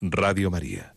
Radio María.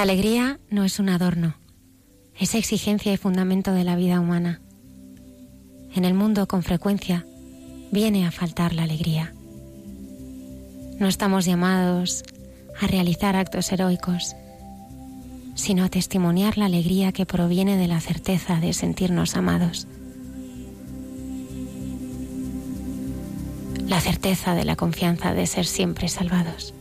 La alegría no es un adorno, es exigencia y fundamento de la vida humana. En el mundo con frecuencia viene a faltar la alegría. No estamos llamados a realizar actos heroicos, sino a testimoniar la alegría que proviene de la certeza de sentirnos amados. La certeza de la confianza de ser siempre salvados.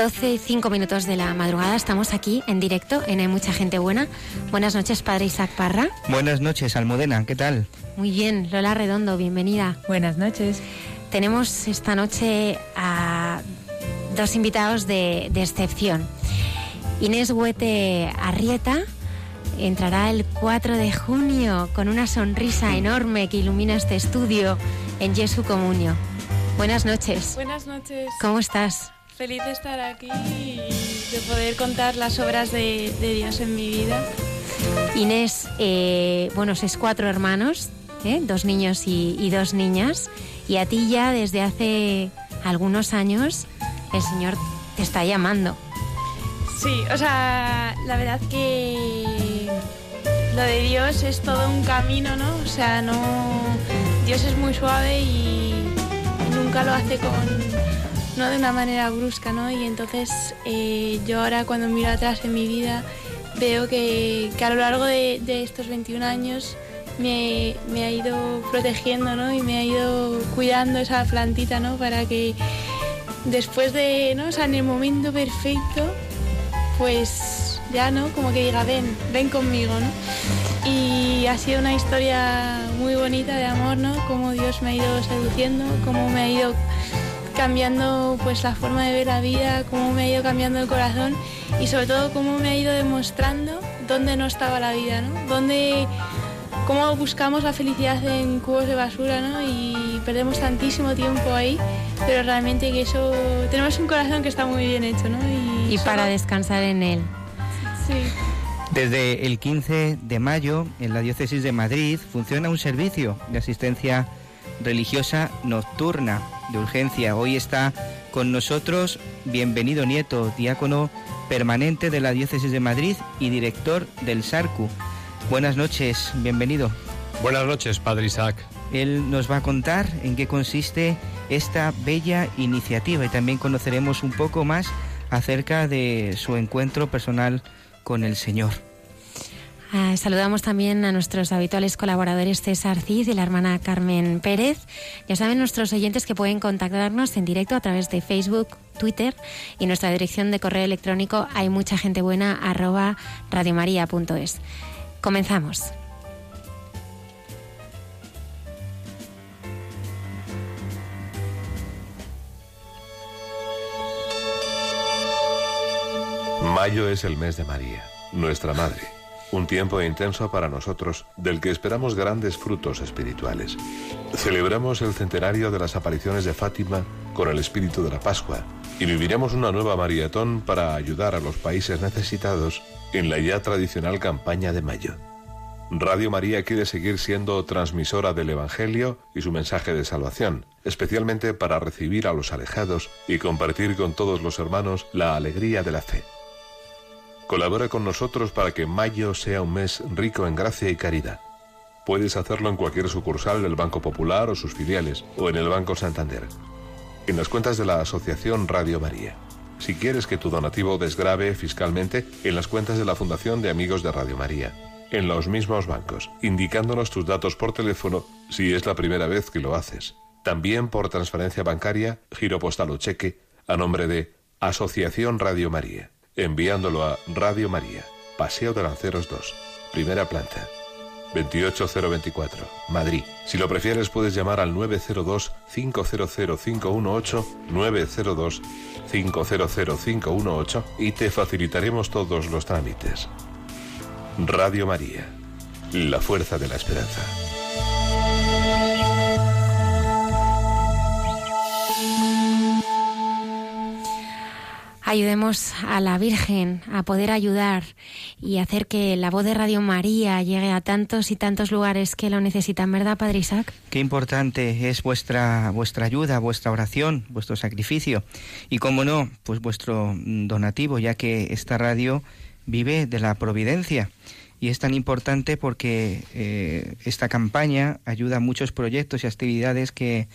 Y 5 minutos de la madrugada. Estamos aquí en directo en Hay Mucha Gente Buena. Buenas noches, padre Isaac Parra. Buenas noches, Almudena. ¿Qué tal? Muy bien, Lola Redondo, bienvenida. Buenas noches. Tenemos esta noche a dos invitados de, excepción. Inés Huete Arrieta entrará el 4 de junio con una sonrisa enorme que ilumina este estudio en Jesu Comunio. Buenas noches. Buenas noches. ¿Cómo estás? Feliz de estar aquí y de poder contar las obras de, Dios en mi vida. Inés, eh, bueno, sois cuatro hermanos, ¿eh? dos niños y, dos niñas, y a ti ya desde hace algunos años el Señor te está llamando. Sí, o sea, la verdad que lo de Dios es todo un camino, ¿no? O sea, no. Dios es muy suave y nunca lo hace con. No de una manera brusca, ¿no? Y entonces eh, yo ahora cuando miro atrás en mi vida veo que, a lo largo de, estos 21 años me, me, ha ido protegiendo, ¿no? Y me ha ido cuidando esa plantita, ¿no? Para que después de, ¿no? O sea, en el momento perfecto, pues ya, ¿no? Como que diga, ven, ven conmigo, ¿no? Y ha sido una historia muy bonita de amor, ¿no? Cómo Dios me ha ido seduciendo, cómo me ha ido cambiando pues la forma de ver la vida, cómo me ha ido cambiando el corazón y sobre todo cómo me ha ido demostrando dónde no estaba la vida, ¿no? Dónde cómo buscamos la felicidad en cubos de basura, ¿no? Y perdemos tantísimo tiempo ahí, pero realmente que eso tenemos un corazón que está muy bien hecho, ¿no? Y, para descansar en él. Sí. Desde el 15 de mayo, en la diócesis de Madrid, funciona un servicio de asistencia religiosa nocturna de urgencia. Hoy está con nosotros Bienvenido Nieto, diácono permanente de la diócesis de Madrid y director del SARCU. Buenas noches, bienvenido. Buenas noches, Padre Isaac. Él nos va a contar en qué consiste esta bella iniciativa y también conoceremos un poco más acerca de su encuentro personal con el Señor. Ah, saludamos también a nuestros habituales colaboradores César Cid y la hermana Carmen Pérez. Ya saben nuestros oyentes que pueden contactarnos en directo a través de Facebook, Twitter y nuestra dirección de correo electrónico hay mucha gente buena arroba radiomaria.es. Comenzamos. Mayo es el mes de María, nuestra Madre, un tiempo intenso para nosotros del que esperamos grandes frutos espirituales. Celebramos el centenario de las apariciones de Fátima con el espíritu de la Pascua y viviremos una nueva maratón para ayudar a los países necesitados en la ya tradicional campaña de mayo. Radio María quiere seguir siendo transmisora del Evangelio y su mensaje de salvación, especialmente para recibir a los alejados y compartir con todos los hermanos la alegría de la fe. Colabora con nosotros para que mayo sea un mes rico en gracia y caridad. Puedes hacerlo en cualquier sucursal del Banco Popular o sus filiales, o en el Banco Santander. En las cuentas de la Asociación Radio María. Si quieres que tu donativo desgrave fiscalmente, en las cuentas de la Fundación de Amigos de Radio María. En los mismos bancos, indicándonos tus datos por teléfono si es la primera vez que lo haces. También por transferencia bancaria, giro postal o cheque, a nombre de Asociación Radio María enviándolo a Radio María, Paseo de Lanceros 2, primera planta, 28024, Madrid. Si lo prefieres puedes llamar al 902-500-518, 902-500-518 y te facilitaremos todos los trámites. Radio María, la fuerza de la esperanza. Ayudemos a la Virgen a poder ayudar y hacer que la voz de Radio María llegue a tantos y tantos lugares que lo necesitan, ¿verdad, Padre Isaac? Qué importante es vuestra, vuestra ayuda, vuestra oración, vuestro sacrificio y, como no, pues vuestro donativo, ya que esta radio vive de la providencia. Y es tan importante porque eh, esta campaña ayuda a muchos proyectos y actividades que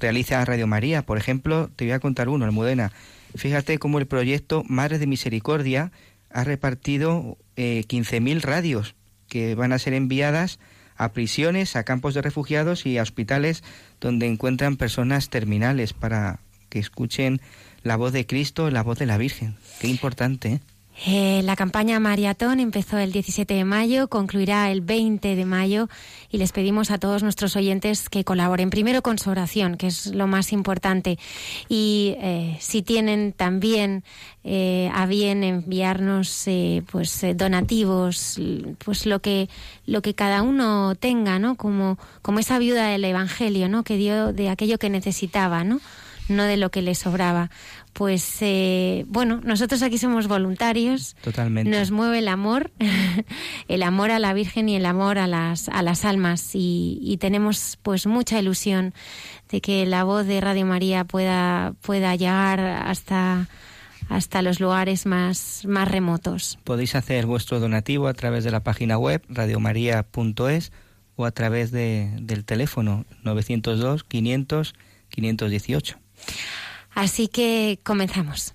realiza Radio María. Por ejemplo, te voy a contar uno, Almudena Fíjate cómo el proyecto Madres de Misericordia ha repartido eh, 15.000 radios que van a ser enviadas a prisiones, a campos de refugiados y a hospitales donde encuentran personas terminales para que escuchen la voz de Cristo, la voz de la Virgen. Qué importante. ¿eh? Eh, la campaña Maratón empezó el 17 de mayo, concluirá el 20 de mayo y les pedimos a todos nuestros oyentes que colaboren primero con su oración, que es lo más importante. Y eh, si tienen también eh, a bien enviarnos pues donativos, pues lo que lo que cada uno tenga, ¿no? Como como esa viuda del Evangelio, ¿no? Que dio de aquello que necesitaba, ¿no? no de lo que le sobraba. Pues eh, bueno, nosotros aquí somos voluntarios. Totalmente. Nos mueve el amor, el amor a la Virgen y el amor a las, a las almas. Y, tenemos pues mucha ilusión de que la voz de Radio María pueda, pueda llegar hasta hasta los lugares más, más remotos. Podéis hacer vuestro donativo a través de la página web radiomaria.es o a través de, del teléfono 902 500 518. Así que comenzamos.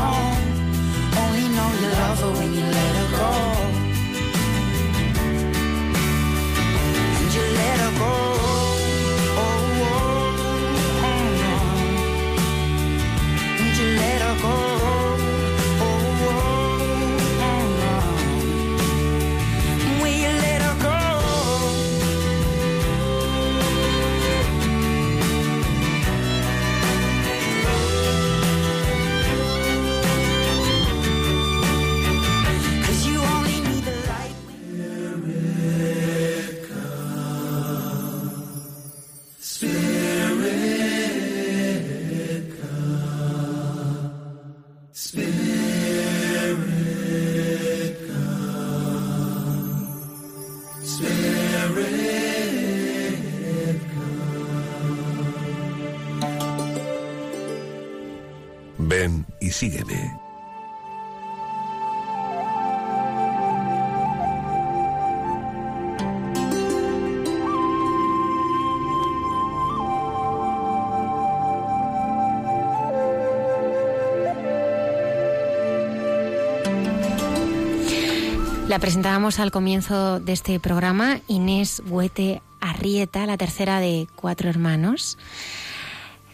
home. Only know you love her when you let her go. And you let her go. Oh, oh, oh, oh. And you let her go. Sígueme. La presentábamos al comienzo de este programa, Inés Huete Arrieta, la tercera de cuatro hermanos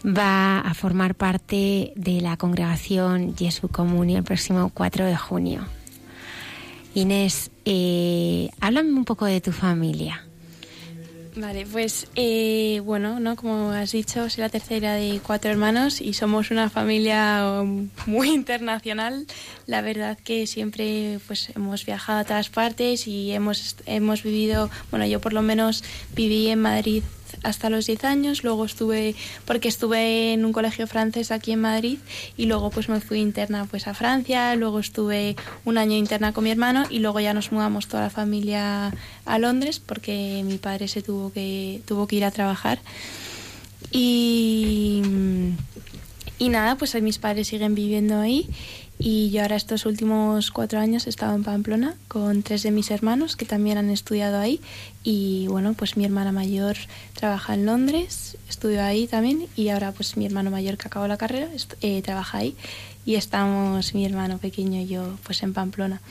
va a formar parte de la congregación Jesu Comunio el próximo 4 de junio. Inés, eh, háblame un poco de tu familia. Vale, pues eh, bueno, ¿no? como has dicho, soy la tercera de cuatro hermanos y somos una familia um, muy internacional. La verdad que siempre pues hemos viajado a todas partes y hemos, hemos vivido, bueno, yo por lo menos viví en Madrid hasta los 10 años, luego estuve, porque estuve en un colegio francés aquí en Madrid y luego pues me fui interna pues a Francia, luego estuve un año interna con mi hermano y luego ya nos mudamos toda la familia a Londres porque mi padre se tuvo que, tuvo que ir a trabajar. Y, y nada, pues mis padres siguen viviendo ahí y yo ahora estos últimos cuatro años he estado en Pamplona con tres de mis hermanos que también han estudiado ahí. Y bueno, pues mi hermana mayor trabaja en Londres, estudió ahí también. Y ahora pues mi hermano mayor que acabó la carrera eh, trabaja ahí. Y estamos mi hermano pequeño y yo pues en Pamplona.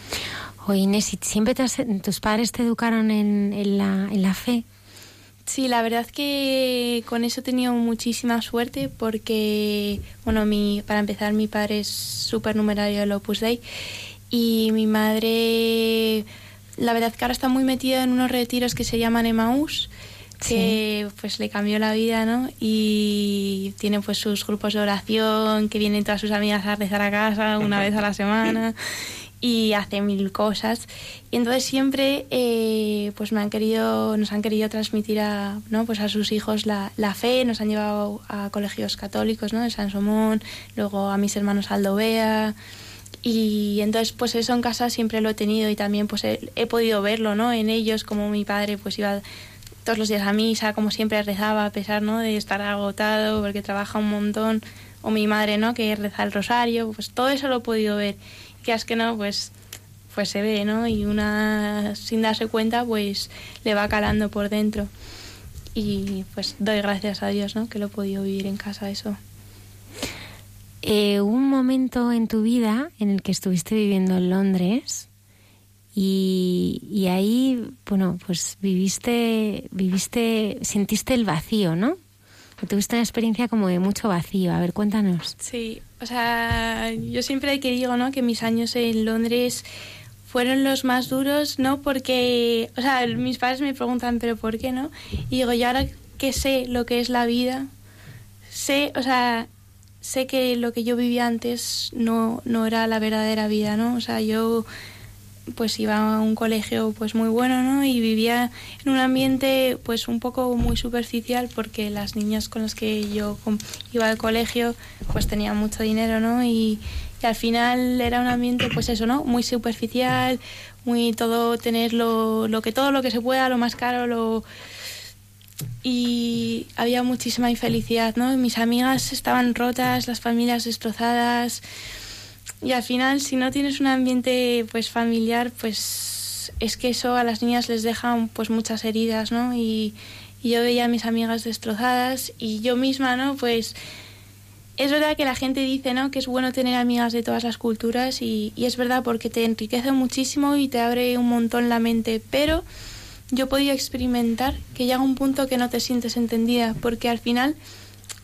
Oye Inés, ¿siempre tus padres te educaron en, en, la, en la fe? Sí, la verdad que con eso he tenido muchísima suerte porque, bueno, mi, para empezar, mi padre es súper numerario del Opus Dei y mi madre, la verdad que ahora está muy metida en unos retiros que se llaman Emaús que pues le cambió la vida, ¿no? Y tiene pues sus grupos de oración, que vienen todas sus amigas a rezar a casa una vez a la semana y hace mil cosas. Y entonces siempre eh, pues me han querido, nos han querido transmitir a, ¿no? pues a sus hijos la, fe, nos han llevado a colegios católicos, ¿no? De San Somón, luego a mis hermanos Aldovea. Y entonces pues eso en casa siempre lo he tenido y también pues he, he podido verlo, ¿no? En ellos como mi padre pues iba todos los días a misa, como siempre rezaba a pesar, ¿no? De estar agotado porque trabaja un montón o mi madre, ¿no? Que reza el rosario, pues todo eso lo he podido ver que es que no, pues, pues se ve, ¿no? Y una, sin darse cuenta, pues le va calando por dentro. Y pues doy gracias a Dios, ¿no? Que lo he podido vivir en casa eso. Eh, un momento en tu vida en el que estuviste viviendo en Londres y, y, ahí, bueno, pues viviste, viviste, sentiste el vacío, ¿no? Tuviste una experiencia como de mucho vacío. A ver, cuéntanos. Sí, o sea, yo siempre que digo, ¿no? Que mis años en Londres fueron los más duros, ¿no? Porque, o sea, mis padres me preguntan, ¿pero por qué no? Y digo, yo ahora que sé lo que es la vida, sé, o sea, sé que lo que yo vivía antes no, no era la verdadera vida, ¿no? O sea, yo pues iba a un colegio pues muy bueno, ¿no? Y vivía en un ambiente pues un poco muy superficial porque las niñas con las que yo iba al colegio pues tenían mucho dinero, ¿no? Y, al final era un ambiente pues eso, ¿no? Muy superficial, muy todo tener lo, lo que todo lo que se pueda, lo más caro, lo y había muchísima infelicidad, ¿no? Mis amigas estaban rotas, las familias destrozadas. Y al final, si no tienes un ambiente pues familiar, pues es que eso a las niñas les deja pues muchas heridas, ¿no? Y, yo veía a mis amigas destrozadas y yo misma, ¿no? Pues es verdad que la gente dice, ¿no? Que es bueno tener amigas de todas las culturas y, y es verdad porque te enriquece muchísimo y te abre un montón la mente, pero yo podía experimentar que llega un punto que no te sientes entendida, porque al final,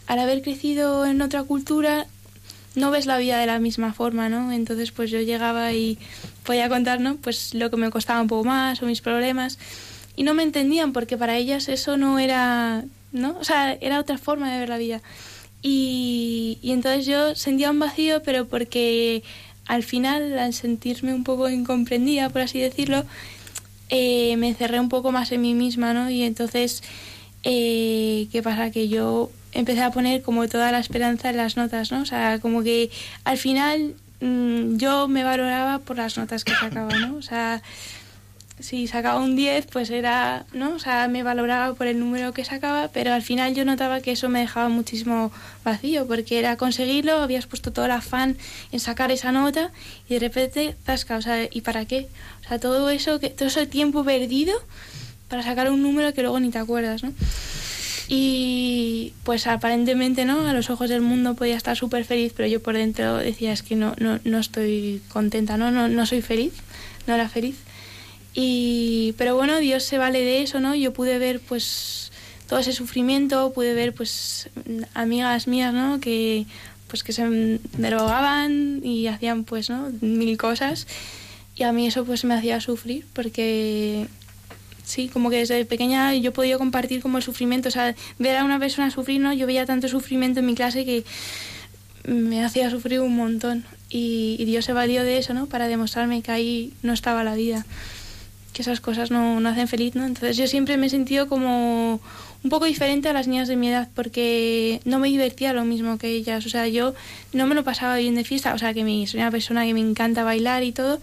al haber crecido en otra cultura, no ves la vida de la misma forma, ¿no? Entonces, pues yo llegaba y podía contar, ¿no? Pues lo que me costaba un poco más o mis problemas y no me entendían porque para ellas eso no era, ¿no? O sea, era otra forma de ver la vida. Y, entonces yo sentía un vacío, pero porque al final, al sentirme un poco incomprendida, por así decirlo, eh, me encerré un poco más en mí misma, ¿no? Y entonces, eh, ¿qué pasa? Que yo empecé a poner como toda la esperanza en las notas, ¿no? O sea, como que al final mm, yo me valoraba por las notas que sacaba, ¿no? O sea, si sacaba un 10, pues era, ¿no? O sea, me valoraba por el número que sacaba, pero al final yo notaba que eso me dejaba muchísimo vacío, porque era conseguirlo, habías puesto todo el afán en sacar esa nota y de repente, zasca, o sea, ¿y para qué? O sea, todo eso, que, todo ese tiempo perdido para sacar un número que luego ni te acuerdas, ¿no? Y pues aparentemente, ¿no? A los ojos del mundo podía estar súper feliz, pero yo por dentro decía, es que no, no, no estoy contenta, ¿no? ¿no? No soy feliz, no era feliz. Y, pero bueno, Dios se vale de eso, ¿no? Yo pude ver pues todo ese sufrimiento, pude ver pues amigas mías, ¿no? Que pues que se drogaban y hacían pues, ¿no? Mil cosas. Y a mí eso pues me hacía sufrir porque sí, como que desde pequeña yo podía compartir como el sufrimiento, o sea, ver a una persona sufrir, ¿no? Yo veía tanto sufrimiento en mi clase que me hacía sufrir un montón y, Dios se valió de eso, ¿no? Para demostrarme que ahí no estaba la vida. que esas cosas no, no hacen feliz, ¿no? Entonces yo siempre me he sentido como un poco diferente a las niñas de mi edad porque no me divertía lo mismo que ellas. O sea, yo no me lo pasaba bien de fiesta. O sea, que mi, soy una persona que me encanta bailar y todo.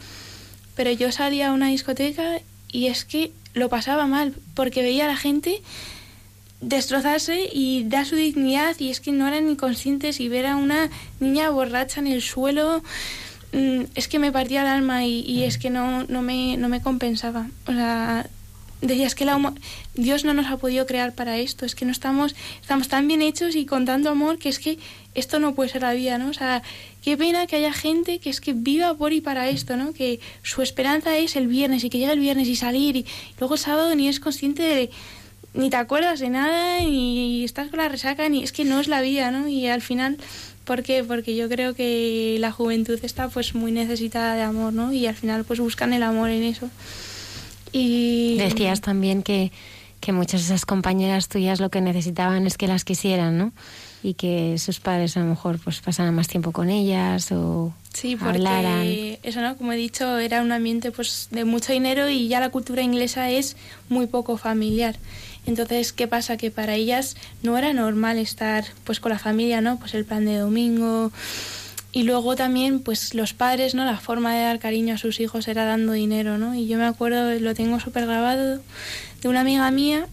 Pero yo salía a una discoteca y es que lo pasaba mal porque veía a la gente destrozarse y dar su dignidad y es que no eran ni conscientes y ver a una niña borracha en el suelo mm, es que me partía el alma y, es que no, no, me, no me compensaba. O sea, decías que la Dios no nos ha podido crear para esto, es que no estamos, estamos tan bien hechos y con tanto amor que es que esto no puede ser la vida, ¿no? O sea, qué pena que haya gente que es que viva por y para esto, ¿no? Que su esperanza es el viernes y que llegue el viernes y salir y luego el sábado ni es consciente de, ni te acuerdas de nada y estás con la resaca ni es que no es la vida, ¿no? Y al final ¿Por qué? Porque yo creo que la juventud está pues muy necesitada de amor, ¿no? Y al final pues buscan el amor en eso. Y decías también que, que muchas de esas compañeras tuyas lo que necesitaban es que las quisieran, ¿no? Y que sus padres a lo mejor pues pasaran más tiempo con ellas o sí, porque eso no, como he dicho, era un ambiente pues de mucho dinero y ya la cultura inglesa es muy poco familiar. Entonces, ¿qué pasa? Que para ellas no era normal estar pues con la familia, ¿no? Pues el plan de domingo, y luego también, pues los padres, ¿no? La forma de dar cariño a sus hijos era dando dinero, ¿no? Y yo me acuerdo, lo tengo súper grabado, de una amiga mía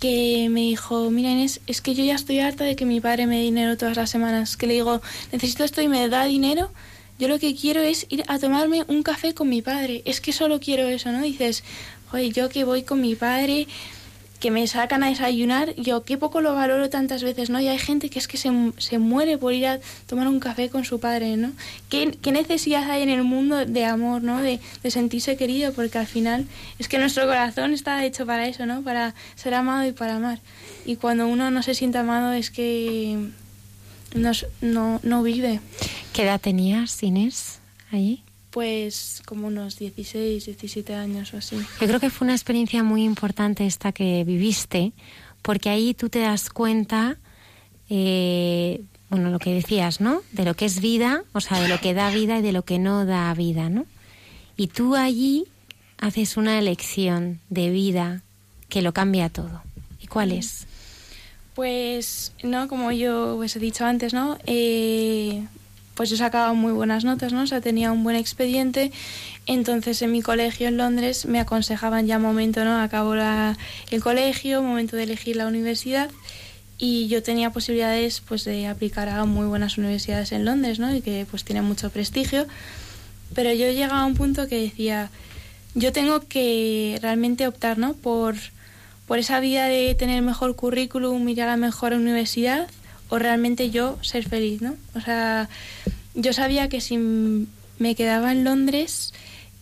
que me dijo, mira Inés, es que yo ya estoy harta de que mi padre me dé dinero todas las semanas. Que le digo, necesito esto y me da dinero. Yo lo que quiero es ir a tomarme un café con mi padre. Es que solo quiero eso, ¿no? Dices, oye, yo que voy con mi padre, que me sacan a desayunar, yo qué poco lo valoro tantas veces, ¿no? Y hay gente que es que se, se muere por ir a tomar un café con su padre, ¿no? ¿Qué, ¿Qué, necesidad hay en el mundo de amor, ¿no? De, de, sentirse querido, porque al final es que nuestro corazón está hecho para eso, ¿no? Para ser amado y para amar. Y cuando uno no se siente amado es que no, no, no vive. ¿Qué edad tenías, Inés, allí? Pues como unos 16, 17 años o así. Yo creo que fue una experiencia muy importante esta que viviste, porque ahí tú te das cuenta, eh, bueno, lo que decías, ¿no? De lo que es vida, o sea, de lo que da vida y de lo que no da vida, ¿no? Y tú allí haces una elección de vida que lo cambia todo. ¿Y cuál es? Pues, no, como yo os he dicho antes, ¿no? Eh, pues yo sacaba muy buenas notas, ¿no? O tenía un buen expediente. Entonces en mi colegio en Londres me aconsejaban ya momento, ¿no? Acabo el colegio, momento de elegir la universidad y yo tenía posibilidades pues de aplicar a muy buenas universidades en Londres, ¿no? Y que pues tienen mucho prestigio. Pero yo llegaba a un punto que decía, yo tengo que realmente optar, ¿no? Por, por esa vida de tener mejor currículum, ir a la mejor universidad o realmente yo ser feliz, ¿no? O sea, yo sabía que si me quedaba en Londres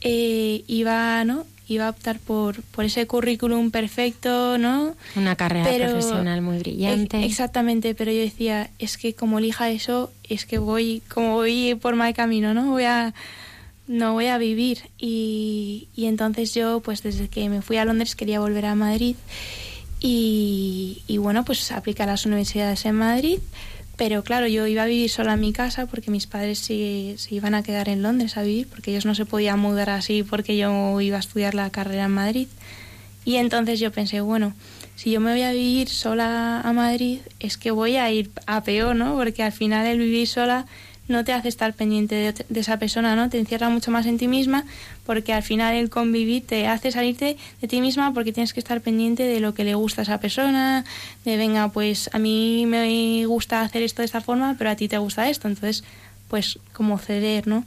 eh, iba, ¿no? Iba a optar por, por ese currículum perfecto, ¿no? Una carrera profesional muy brillante. exactamente, pero yo decía, es que como elija eso, es que voy, como voy por mal camino, ¿no? Voy a, no voy a vivir. Y, y entonces yo, pues desde que me fui a Londres quería volver a Madrid y, y, bueno, pues apliqué a las universidades en Madrid, pero claro, yo iba a vivir sola en mi casa porque mis padres se, se, iban a quedar en Londres a vivir, porque ellos no se podían mudar así porque yo iba a estudiar la carrera en Madrid. Y entonces yo pensé, bueno, si yo me voy a vivir sola a Madrid, es que voy a ir a peor, ¿no? Porque al final el vivir sola no te hace estar pendiente de, de, esa persona, ¿no? Te encierra mucho más en ti misma porque al final el convivir te hace salirte de ti misma porque tienes que estar pendiente de lo que le gusta a esa persona, de venga, pues a mí me gusta hacer esto de esta forma, pero a ti te gusta esto, entonces pues como ceder, ¿no?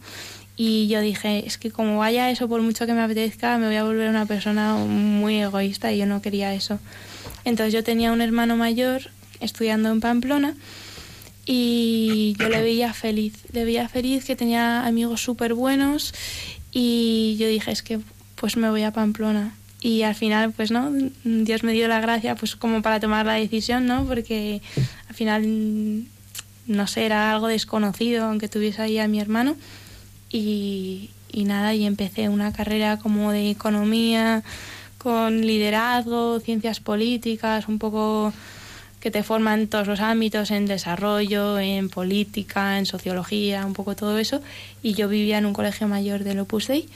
Y yo dije, es que como vaya eso, por mucho que me apetezca, me voy a volver una persona muy egoísta y yo no quería eso. Entonces yo tenía un hermano mayor estudiando en Pamplona y yo le veía feliz, le veía feliz que tenía amigos súper buenos y yo dije, es que pues me voy a Pamplona. Y al final, pues no, Dios me dio la gracia pues como para tomar la decisión, ¿no? Porque al final, no sé, era algo desconocido, aunque tuviese ahí a mi hermano. Y, y nada, y empecé una carrera como de economía, con liderazgo, ciencias políticas, un poco que te forman en todos los ámbitos, en desarrollo, en política, en sociología, un poco todo eso. Y yo vivía en un colegio mayor del Opus Dei.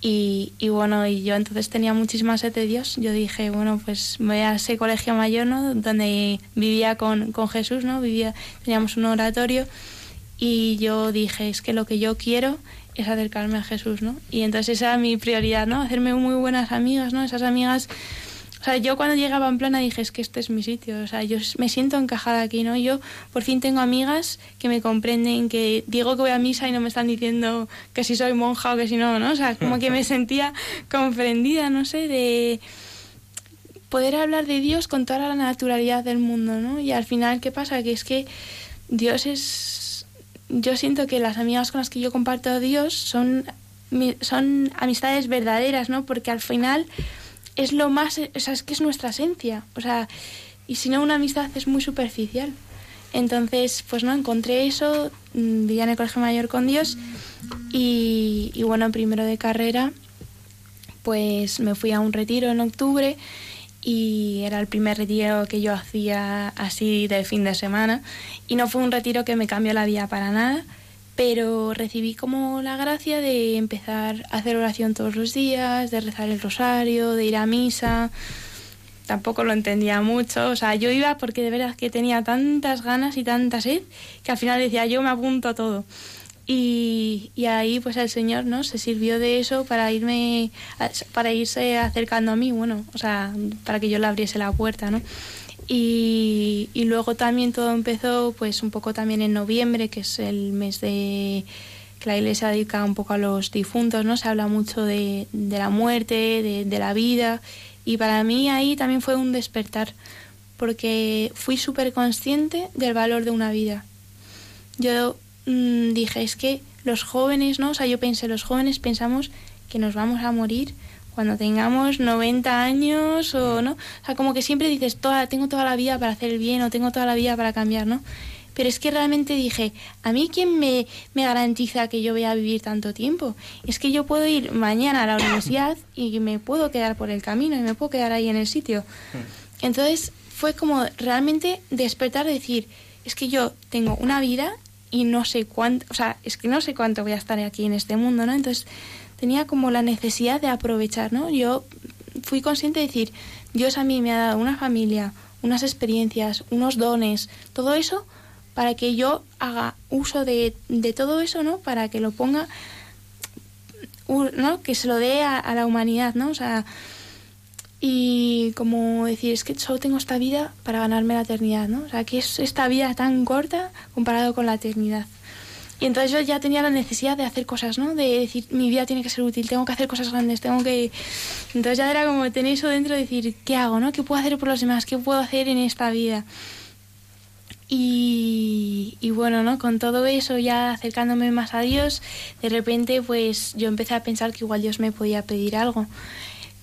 Y, y, bueno, y yo entonces tenía muchísima sed de Dios. Yo dije, bueno, pues voy a ese colegio mayor, ¿no? Donde vivía con, con Jesús, ¿no? Vivía, teníamos un oratorio y yo dije, es que lo que yo quiero es acercarme a Jesús, ¿no? Y entonces esa era mi prioridad, ¿no? Hacerme muy buenas amigas, ¿no? Esas amigas o sea, yo cuando llegaba en plana dije, es que este es mi sitio, o sea, yo me siento encajada aquí, ¿no? Yo por fin tengo amigas que me comprenden, que digo que voy a misa y no me están diciendo que si soy monja o que si no, ¿no? O sea, como que me sentía comprendida, no sé, de poder hablar de Dios con toda la naturalidad del mundo, ¿no? Y al final, ¿qué pasa? Que es que Dios es... Yo siento que las amigas con las que yo comparto a Dios son, son amistades verdaderas, ¿no? Porque al final es lo más, o sea, es que es nuestra esencia, o sea, y si no una amistad es muy superficial. Entonces, pues no, encontré eso, mm, vivía en el Colegio Mayor con Dios y, y bueno, primero de carrera, pues me fui a un retiro en octubre y era el primer retiro que yo hacía así de fin de semana y no fue un retiro que me cambió la vida para nada pero recibí como la gracia de empezar a hacer oración todos los días, de rezar el rosario, de ir a misa. Tampoco lo entendía mucho, o sea, yo iba porque de verdad que tenía tantas ganas y tanta sed que al final decía, yo me apunto a todo. Y, y ahí pues el Señor no se sirvió de eso para irme para irse acercando a mí bueno o sea para que yo le abriese la puerta no y, y, luego también todo empezó pues un poco también en noviembre, que es el mes de que la iglesia dedica un poco a los difuntos, ¿no? Se habla mucho de, de la muerte, de, de, la vida. Y para mí ahí también fue un despertar, porque fui súper consciente del valor de una vida. Yo mmm, dije, es que los jóvenes, ¿no? O sea, yo pensé, los jóvenes pensamos que nos vamos a morir cuando tengamos 90 años o no. O sea, como que siempre dices, toda, tengo toda la vida para hacer el bien o tengo toda la vida para cambiar, ¿no? Pero es que realmente dije, ¿a mí quién me, me garantiza que yo voy a vivir tanto tiempo? Es que yo puedo ir mañana a la universidad y me puedo quedar por el camino y me puedo quedar ahí en el sitio. Entonces fue como realmente despertar, decir, es que yo tengo una vida y no sé cuánto, o sea, es que no sé cuánto voy a estar aquí en este mundo, ¿no? Entonces tenía como la necesidad de aprovechar, ¿no? Yo fui consciente de decir, Dios a mí me ha dado una familia, unas experiencias, unos dones, todo eso para que yo haga uso de, de todo eso, ¿no? Para que lo ponga, ¿no? Que se lo dé a, la humanidad, ¿no? O sea, y como decir, es que solo tengo esta vida para ganarme la eternidad, ¿no? O sea, que es esta vida tan corta comparado con la eternidad. Y entonces yo ya tenía la necesidad de hacer cosas, ¿no? De decir, mi vida tiene que ser útil, tengo que hacer cosas grandes, tengo que... Entonces ya era como tener eso dentro de decir, ¿qué hago, no? ¿Qué puedo hacer por los demás? ¿Qué puedo hacer en esta vida? Y, y, bueno, ¿no? Con todo eso, ya acercándome más a Dios, de repente pues yo empecé a pensar que igual Dios me podía pedir algo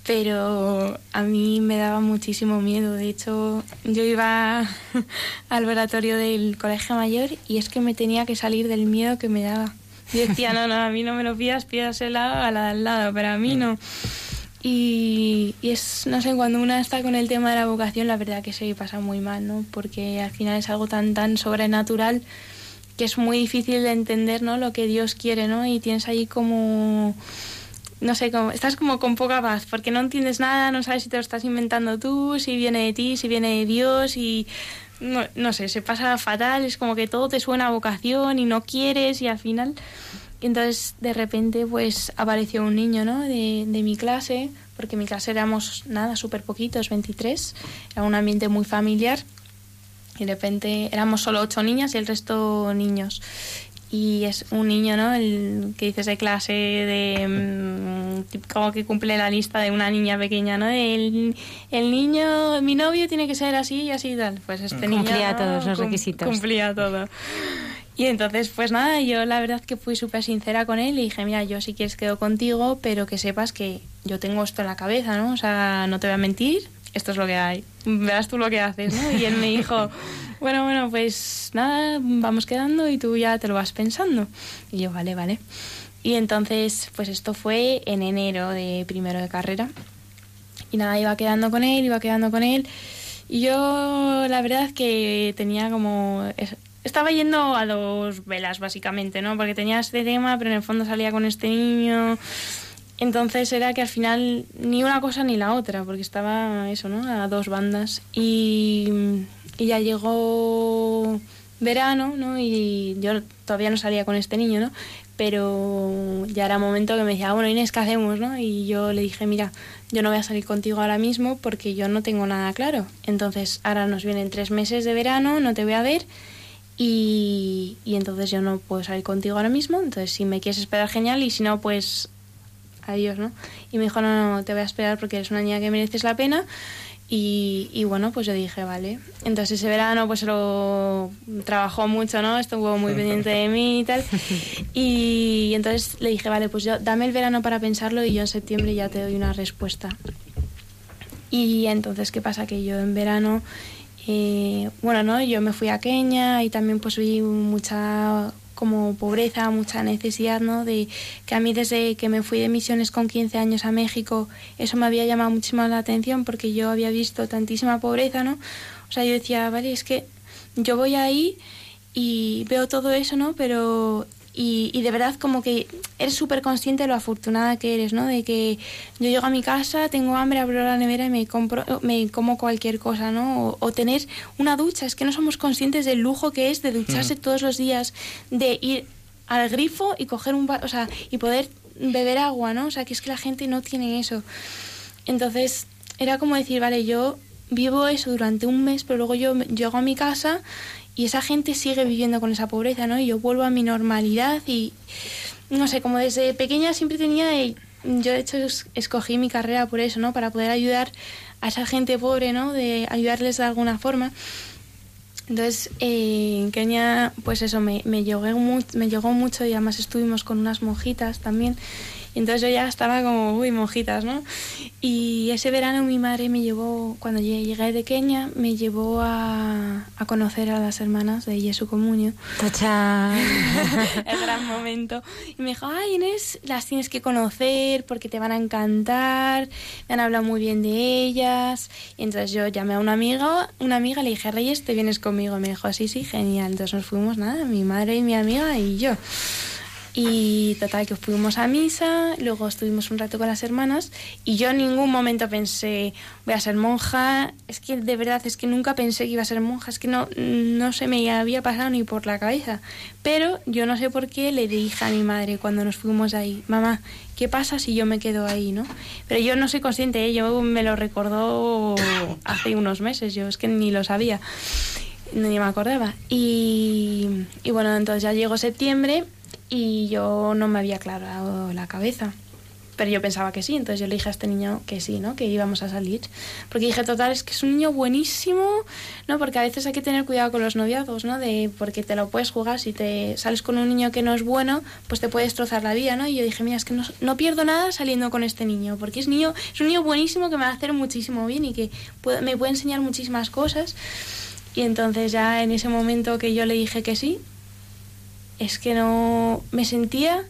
pero a mí me daba muchísimo miedo. De hecho, yo iba al oratorio del colegio mayor y es que me tenía que salir del miedo que me daba. Yo decía, no, no, a mí no me lo pidas, pídasela a la de al lado, pero a mí no. Y, y, es, no sé, cuando una está con el tema de la vocación, la verdad que se pasa muy mal, ¿no? Porque al final es algo tan, tan sobrenatural que es muy difícil de entender, ¿no? Lo que Dios quiere, ¿no? Y tienes ahí como no sé, como, estás como con poca paz, porque no entiendes nada, no sabes si te lo estás inventando tú, si viene de ti, si viene de Dios, y no, no sé, se pasa fatal, es como que todo te suena a vocación y no quieres y al final... Entonces de repente pues apareció un niño, ¿no? De, de mi clase, porque mi clase éramos nada, súper poquitos, 23, era un ambiente muy familiar y de repente éramos solo ocho niñas y el resto niños y es un niño, ¿no? El que dices de clase de mm, como que cumple la lista de una niña pequeña, ¿no? El, el niño, mi novio tiene que ser así y así y tal. Pues este niño cumplía todos los requisitos. Cumplía todo. Y entonces, pues nada, yo la verdad que fui súper sincera con él y dije, mira, yo si quieres quedo contigo, pero que sepas que yo tengo esto en la cabeza, ¿no? O sea, no te voy a mentir, esto es lo que hay. Verás tú lo que haces, ¿no? Y él me dijo, bueno, bueno, pues nada, vamos quedando y tú ya te lo vas pensando. Y yo, vale, vale. Y entonces, pues esto fue en enero de primero de carrera. Y nada, iba quedando con él, iba quedando con él. Y yo, la verdad que tenía como... Estaba yendo a dos velas, básicamente, ¿no? Porque tenía este tema, pero en el fondo salía con este niño. Entonces era que al final ni una cosa ni la otra, porque estaba eso, ¿no? A dos bandas. Y, y ya llegó verano, ¿no? Y yo todavía no salía con este niño, ¿no? Pero ya era momento que me decía, "Ah, bueno, Inés, ¿qué hacemos, no? Y yo le dije, mira, yo no voy a salir contigo ahora mismo porque yo no tengo nada claro. Entonces, ahora nos vienen tres meses de verano, no te voy a ver y, y entonces yo no puedo salir contigo ahora mismo. Entonces, si me quieres esperar, genial, y si no, pues adiós, ¿no? Y me dijo, no, no, te voy a esperar porque eres una niña que mereces la pena. Y, y bueno, pues yo dije, vale. Entonces ese verano pues lo trabajó mucho, ¿no? Estuvo muy pendiente de mí y tal. Y entonces le dije, vale, pues yo dame el verano para pensarlo y yo en septiembre ya te doy una respuesta. Y entonces, ¿qué pasa? Que yo en verano, eh, bueno, ¿no? Yo me fui a Kenia y también pues vi mucha como pobreza, mucha necesidad, ¿no? De que a mí desde que me fui de misiones con 15 años a México, eso me había llamado muchísimo la atención porque yo había visto tantísima pobreza, ¿no? O sea, yo decía, vale, es que yo voy ahí y veo todo eso, ¿no? Pero y, y de verdad como que eres súper consciente de lo afortunada que eres, ¿no? De que yo llego a mi casa, tengo hambre, abro la nevera y me compro, me como cualquier cosa, ¿no? O, o tener una ducha, es que no somos conscientes del lujo que es de ducharse todos los días, de ir al grifo y coger un, o sea, y poder beber agua, ¿no? O sea, que es que la gente no tiene eso. Entonces, era como decir, vale, yo vivo eso durante un mes, pero luego yo llego a mi casa y esa gente sigue viviendo con esa pobreza, ¿no? Y yo vuelvo a mi normalidad y, no sé, como desde pequeña siempre tenía, yo de hecho es- escogí mi carrera por eso, ¿no? Para poder ayudar a esa gente pobre, ¿no? De ayudarles de alguna forma. Entonces, eh, en Kenia, pues eso, me, me, llegó mu- me llegó mucho y además estuvimos con unas monjitas también. Y entonces yo ya estaba como, uy, monjitas, ¿no? Y ese verano mi madre me llevó, cuando llegué de Kenia, me llevó a, a conocer a las hermanas de Jesu Comunio. Tachán. el gran momento. Y me dijo, ay Inés, las tienes que conocer porque te van a encantar, me han hablado muy bien de ellas. Y entonces yo llamé a una amiga, una amiga le dije, Reyes, te vienes conmigo. Y me dijo, sí, sí, genial. Entonces nos fuimos, nada, mi madre y mi amiga y yo. Y total, que fuimos a misa, luego estuvimos un rato con las hermanas y yo en ningún momento pensé, voy a ser monja. Es que de verdad, es que nunca pensé que iba a ser monja, es que no, no se me había pasado ni por la cabeza. Pero yo no sé por qué le dije a mi madre cuando nos fuimos ahí, mamá, ¿qué pasa si yo me quedo ahí, no? Pero yo no soy consciente, ¿eh? yo me lo recordó hace unos meses, yo es que ni lo sabía, ni me acordaba. Y, y bueno, entonces ya llegó septiembre y yo no me había aclarado la cabeza. Pero yo pensaba que sí, entonces yo le dije a este niño que sí, ¿no? Que íbamos a salir. Porque dije, total, es que es un niño buenísimo, ¿no? Porque a veces hay que tener cuidado con los noviazgos, ¿no? De, porque te lo puedes jugar, si te sales con un niño que no es bueno, pues te puede destrozar la vida, ¿no? Y yo dije, mira, es que no, no pierdo nada saliendo con este niño, porque es, niño, es un niño buenísimo que me va a hacer muchísimo bien y que puede- me puede enseñar muchísimas cosas. Y entonces ya en ese momento que yo le dije que sí, es que no me sentía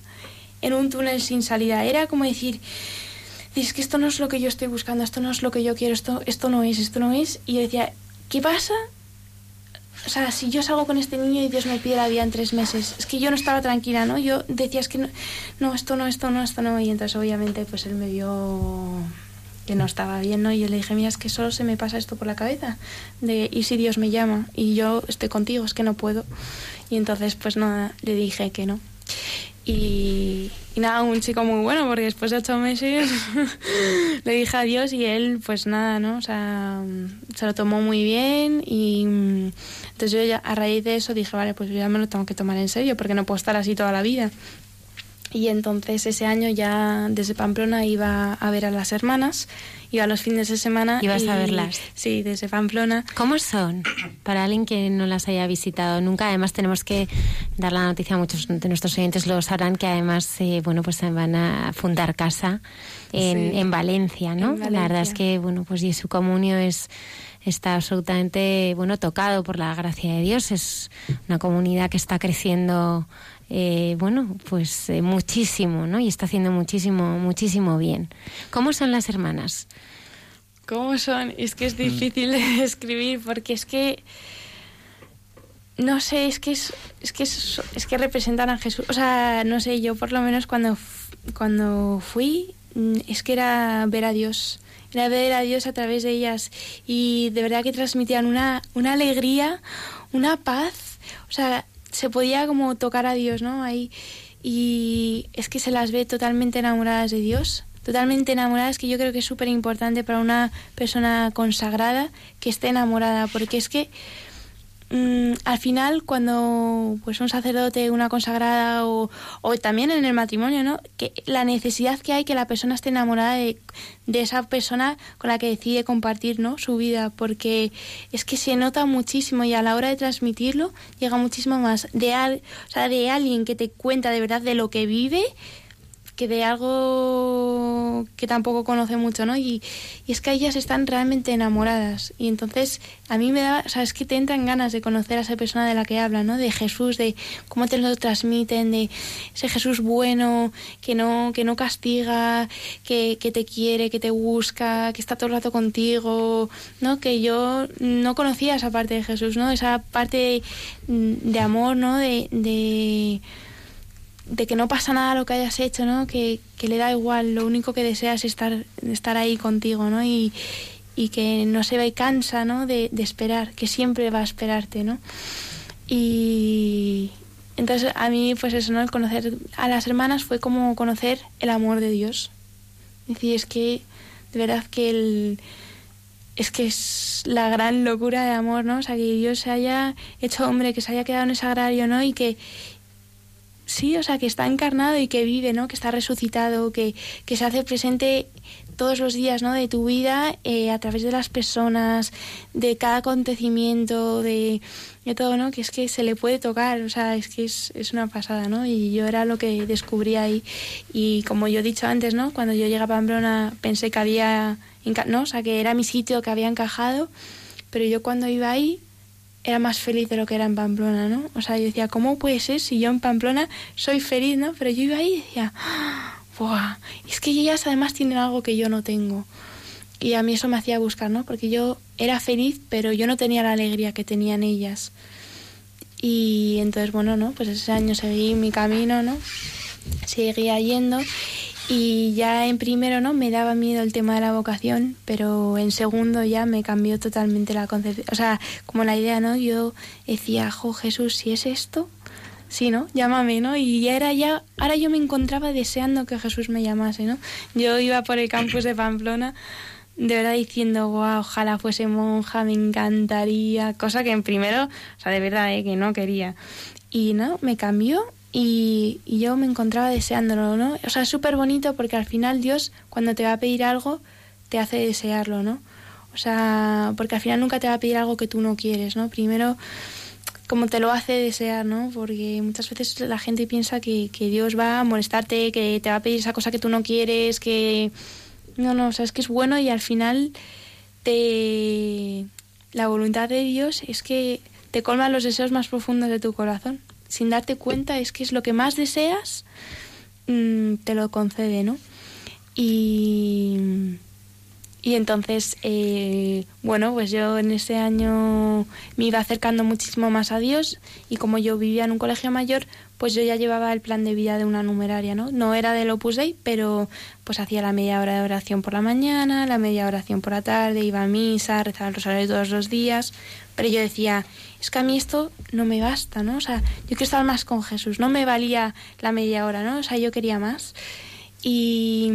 en un túnel sin salida. Era como decir, es que esto no es lo que yo estoy buscando, esto no es lo que yo quiero, esto, esto no es, esto no es. Y yo decía, ¿qué pasa? O sea, si yo salgo con este niño y Dios me pide la vida en tres meses, es que yo no estaba tranquila, ¿no? Yo decía, es que no, no, esto no, esto no, esto no. Y entonces obviamente pues él me vio que no estaba bien, ¿no? Y yo le dije, mira, es que solo se me pasa esto por la cabeza, de, ¿y si Dios me llama? Y yo estoy contigo, es que no puedo. Y entonces, pues nada, le dije que no. Y, nada, un chico muy bueno, porque después de ocho meses le dije adiós y él, pues nada, ¿no? O sea, se lo tomó muy bien y mm, entonces yo ya a raíz de eso dije, vale, pues yo ya me lo tengo que tomar en serio, porque no puedo estar así toda la vida. Y entonces ese año ya desde Pamplona iba a ver a las hermanas, iba a los fines de semana. Ibas y- a verlas. Sí, desde Pamplona. ¿Cómo son? Para alguien que no las haya visitado nunca, además tenemos que dar la noticia a muchos de nuestros oyentes, lo sabrán que además, eh, bueno, pues van a fundar casa en, Sí. en Valencia, ¿no? En La verdad es Valencia. que, bueno, pues Jesu Comunio es está absolutamente, bueno, tocado por la gracia de Dios. Es una comunidad que está creciendo, eh, bueno, pues eh, muchísimo, ¿no? Y está haciendo muchísimo, muchísimo bien. ¿Cómo son las hermanas? ¿Cómo son? Es que es difícil de escribir porque es que no sé, es que es, es que es, es que representan a Jesús. O sea, no sé, yo por lo menos cuando cuando fui mm, es que era ver a Dios, era ver a Dios a través de ellas y de verdad que transmitían una, una alegría, una paz, o sea, se podía como tocar a Dios, ¿no? Ahí y es que se las ve totalmente enamoradas de Dios, totalmente enamoradas, que yo creo que es súper importante para una persona consagrada que esté enamorada, porque es que Mm, al final cuando pues un sacerdote, una consagrada o, o, también en el matrimonio, ¿no? Que la necesidad que hay que la persona esté enamorada de, de, esa persona con la que decide compartir, ¿no? Su vida, porque es que se nota muchísimo y a la hora de transmitirlo llega muchísimo más de al, o sea, de alguien que te cuenta de verdad de lo que vive que de algo que tampoco conoce mucho, ¿no? Y, y, es que ellas están realmente enamoradas. Y entonces a mí me da, o sea, es que te entran ganas de conocer a esa persona de la que habla, ¿no? De Jesús, de cómo te lo transmiten, de ese Jesús bueno, que no, que no castiga, que, que te quiere, que te busca, que está todo el rato contigo, ¿no? Que yo no conocía esa parte de Jesús, ¿no? Esa parte de, de amor, ¿no? de, de de que no pasa nada lo que hayas hecho, ¿no? Que, que, le da igual, lo único que desea es estar, estar ahí contigo, ¿no? Y, y que no se ve cansa, ¿no? De, de, esperar, que siempre va a esperarte, ¿no? Y entonces a mí, pues eso, ¿no? El conocer a las hermanas fue como conocer el amor de Dios. Es decir, es que, de verdad que el... Es que es la gran locura de amor, ¿no? Que Dios se haya hecho hombre, que se haya quedado en ese agrario, ¿no? Y que, sí, o sea, que está encarnado y que vive, ¿no? Que está resucitado, que, que se hace presente todos los días, ¿no? De tu vida eh, a través de las personas, de cada acontecimiento, de, de, todo, ¿no? Que es que se le puede tocar, o sea, es que es, es una pasada, ¿no? Y yo era lo que descubrí ahí. Y como yo he dicho antes, ¿no? Cuando yo llegué a Pamplona pensé que había, ¿no? O sea, que era mi sitio, que había encajado, pero yo cuando iba ahí era más feliz de lo que era en Pamplona, ¿no? O sea, yo decía, ¿cómo puede ser si yo en Pamplona soy feliz, ¿no? Pero yo iba ahí y decía, ¡buah! Es que ellas además tienen algo que yo no tengo. Y a mí eso me hacía buscar, ¿no? Porque yo era feliz, pero yo no tenía la alegría que tenían ellas. Y entonces, bueno, ¿no? Pues ese año seguí mi camino, ¿no? Seguía yendo y ya en primero no me daba miedo el tema de la vocación, pero en segundo ya me cambió totalmente la concepción, o sea, como la idea, ¿no? Yo decía, jo, Jesús, si es esto, sí, ¿no? Llámame, ¿no? Y ya era ya, ahora yo me encontraba deseando que Jesús me llamase, ¿no? Yo iba por el campus de Pamplona de verdad diciendo, wow, ojalá fuese monja, me encantaría, cosa que en primero, o sea, de verdad, ¿eh? que no quería. Y no, me cambió y, y, yo me encontraba deseándolo, ¿no? O sea, es súper bonito porque al final Dios, cuando te va a pedir algo, te hace desearlo, ¿no? O sea, porque al final nunca te va a pedir algo que tú no quieres, ¿no? Primero, como te lo hace desear, ¿no? Porque muchas veces la gente piensa que, que Dios va a molestarte, que te va a pedir esa cosa que tú no quieres, que... No, no, o sea, es que es bueno y al final te... La voluntad de Dios es que te colma los deseos más profundos de tu corazón sin darte cuenta, es que es lo que más deseas, mmm, te lo concede, ¿no? Y, y entonces, eh, bueno, pues yo en ese año me iba acercando muchísimo más a Dios y como yo vivía en un colegio mayor, pues yo ya llevaba el plan de vida de una numeraria, ¿no? No era del Opus Dei, pero pues hacía la media hora de oración por la mañana, la media oración por la tarde, iba a misa, rezaba el rosario todos los días, pero yo decía, es que a mí esto no me basta, ¿no? O sea, yo quiero estar más con Jesús, no me valía la media hora, ¿no? O sea, yo quería más. Y,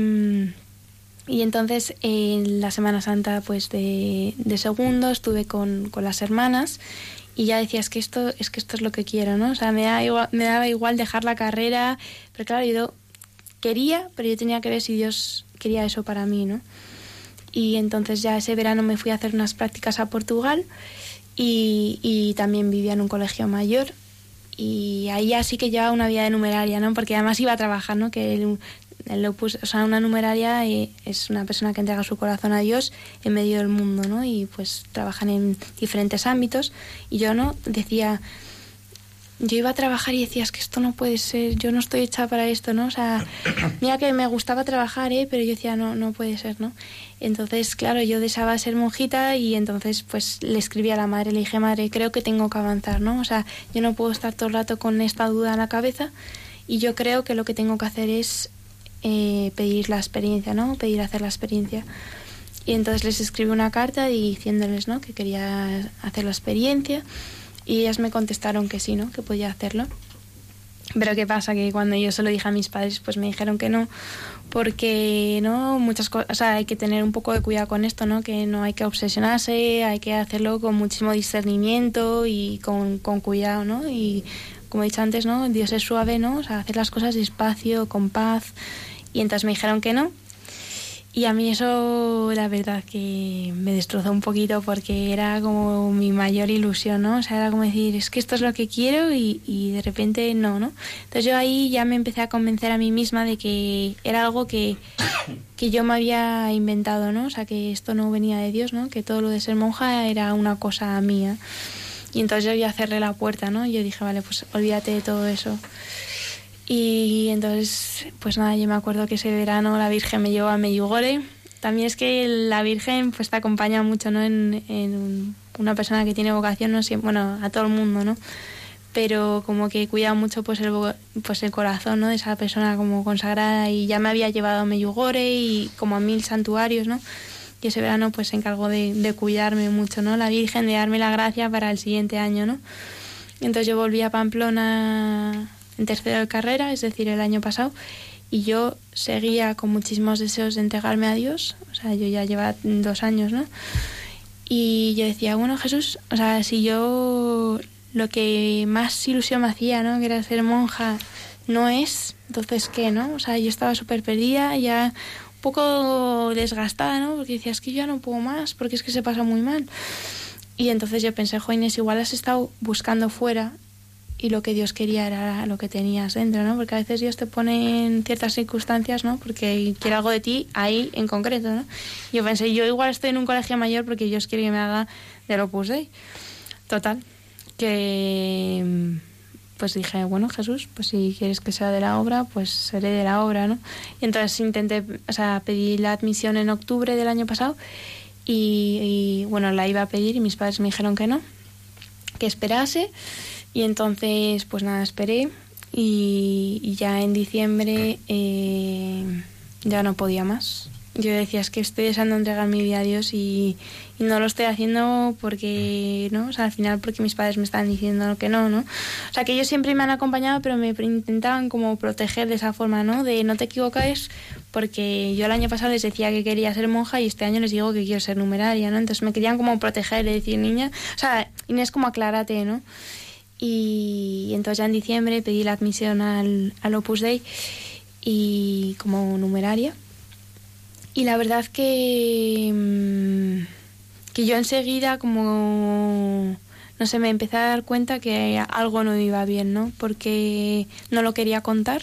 y entonces en la Semana Santa, pues de, de segundo, estuve con, con, las hermanas y ya decía, es que esto es que esto es lo que quiero, ¿no? O sea, me, da igual, me daba igual dejar la carrera, pero claro, yo quería, pero yo tenía que ver si Dios quería eso para mí, ¿no? Y entonces ya ese verano me fui a hacer unas prácticas a Portugal y, y, también vivía en un colegio mayor y ahí así que llevaba una vida de numeraria, ¿no? Porque además iba a trabajar, ¿no? Que el, el opus, o sea, una numeraria es una persona que entrega su corazón a Dios en medio del mundo, ¿no? Y pues trabajan en diferentes ámbitos y yo, ¿no? Decía, yo iba a trabajar y decía, es que esto no puede ser, yo no estoy hecha para esto, ¿no? O sea, mira que me gustaba trabajar, ¿eh? Pero yo decía, no, no puede ser, ¿no? Entonces, claro, yo deseaba ser monjita y entonces pues le escribí a la madre, le dije, madre, creo que tengo que avanzar, ¿no? O sea, yo no puedo estar todo el rato con esta duda en la cabeza y yo creo que lo que tengo que hacer es eh, pedir la experiencia, ¿no? Pedir hacer la experiencia. Y entonces les escribí una carta diciéndoles, ¿no? Que quería hacer la experiencia y ellas me contestaron que sí, ¿no? Que podía hacerlo. Pero qué pasa que cuando yo se lo dije a mis padres, pues me dijeron que no, porque no muchas cosas, hay que tener un poco de cuidado con esto, ¿no? Que no hay que obsesionarse, hay que hacerlo con muchísimo discernimiento y con, con cuidado, ¿no? Y como he dicho antes, ¿no? Dios es suave, ¿no? O sea, hacer las cosas despacio, con paz. Y entonces me dijeron que no. Y a mí eso, la verdad, que me destrozó un poquito porque era como mi mayor ilusión, ¿no? O sea, era como decir, es que esto es lo que quiero y, y de repente no, ¿no? Entonces yo ahí ya me empecé a convencer a mí misma de que era algo que, que yo me había inventado, ¿no? O sea, que esto no venía de Dios, ¿no? Que todo lo de ser monja era una cosa mía. Y entonces yo ya cerré la puerta, ¿no? Yo dije, vale, pues olvídate de todo eso. Y entonces, pues nada, yo me acuerdo que ese verano la Virgen me llevó a Medjugorje. También es que la Virgen pues te acompaña mucho, ¿no? En, en una persona que tiene vocación, no sé, bueno, a todo el mundo, ¿no? Pero como que cuida mucho pues el, pues el corazón, ¿no? De esa persona como consagrada y ya me había llevado a Medjugorje y como a mil santuarios, ¿no? Y ese verano pues se encargó de, de cuidarme mucho, ¿no? La Virgen, de darme la gracia para el siguiente año, ¿no? Entonces yo volví a Pamplona en tercero de carrera, es decir, el año pasado, y yo seguía con muchísimos deseos de entregarme a Dios, o sea, yo ya llevaba dos años, ¿no? Y yo decía, bueno, Jesús, o sea, si yo lo que más ilusión me hacía, ¿no? Que era ser monja, no es, entonces, ¿qué, no? O sea, yo estaba súper perdida, ya un poco desgastada, ¿no? Porque decía, es que yo ya no puedo más, porque es que se pasa muy mal. Y entonces yo pensé, Joines, igual has estado buscando fuera y lo que Dios quería era lo que tenías dentro, ¿no? Porque a veces Dios te pone en ciertas circunstancias, ¿no? Porque quiere algo de ti ahí en concreto, ¿no? Yo pensé, yo igual estoy en un colegio mayor porque Dios quiere que me haga del Opus Dei. Total, que pues dije, bueno, Jesús, pues si quieres que sea de la obra, pues seré de la obra, ¿no? Y entonces intenté, o sea, pedí la admisión en octubre del año pasado y, y bueno, la iba a pedir y mis padres me dijeron que no, que esperase. Y entonces, pues nada, esperé y, ya en diciembre eh, ya no podía más. Yo decía, es que estoy deseando entregar mi vida a Dios y, y, no lo estoy haciendo porque, ¿no? O sea, al final porque mis padres me estaban diciendo que no, ¿no? O sea, que ellos siempre me han acompañado, pero me intentaban como proteger de esa forma, ¿no? De no te equivoques porque yo el año pasado les decía que quería ser monja y este año les digo que quiero ser numeraria, ¿no? Entonces me querían como proteger, y decir, niña, o sea, Inés, como aclárate, ¿no? Y entonces ya en diciembre pedí la admisión al, al Opus Dei y como numeraria. Y la verdad que, que yo enseguida como, no sé, me empecé a dar cuenta que algo no iba bien, ¿no? Porque no lo quería contar.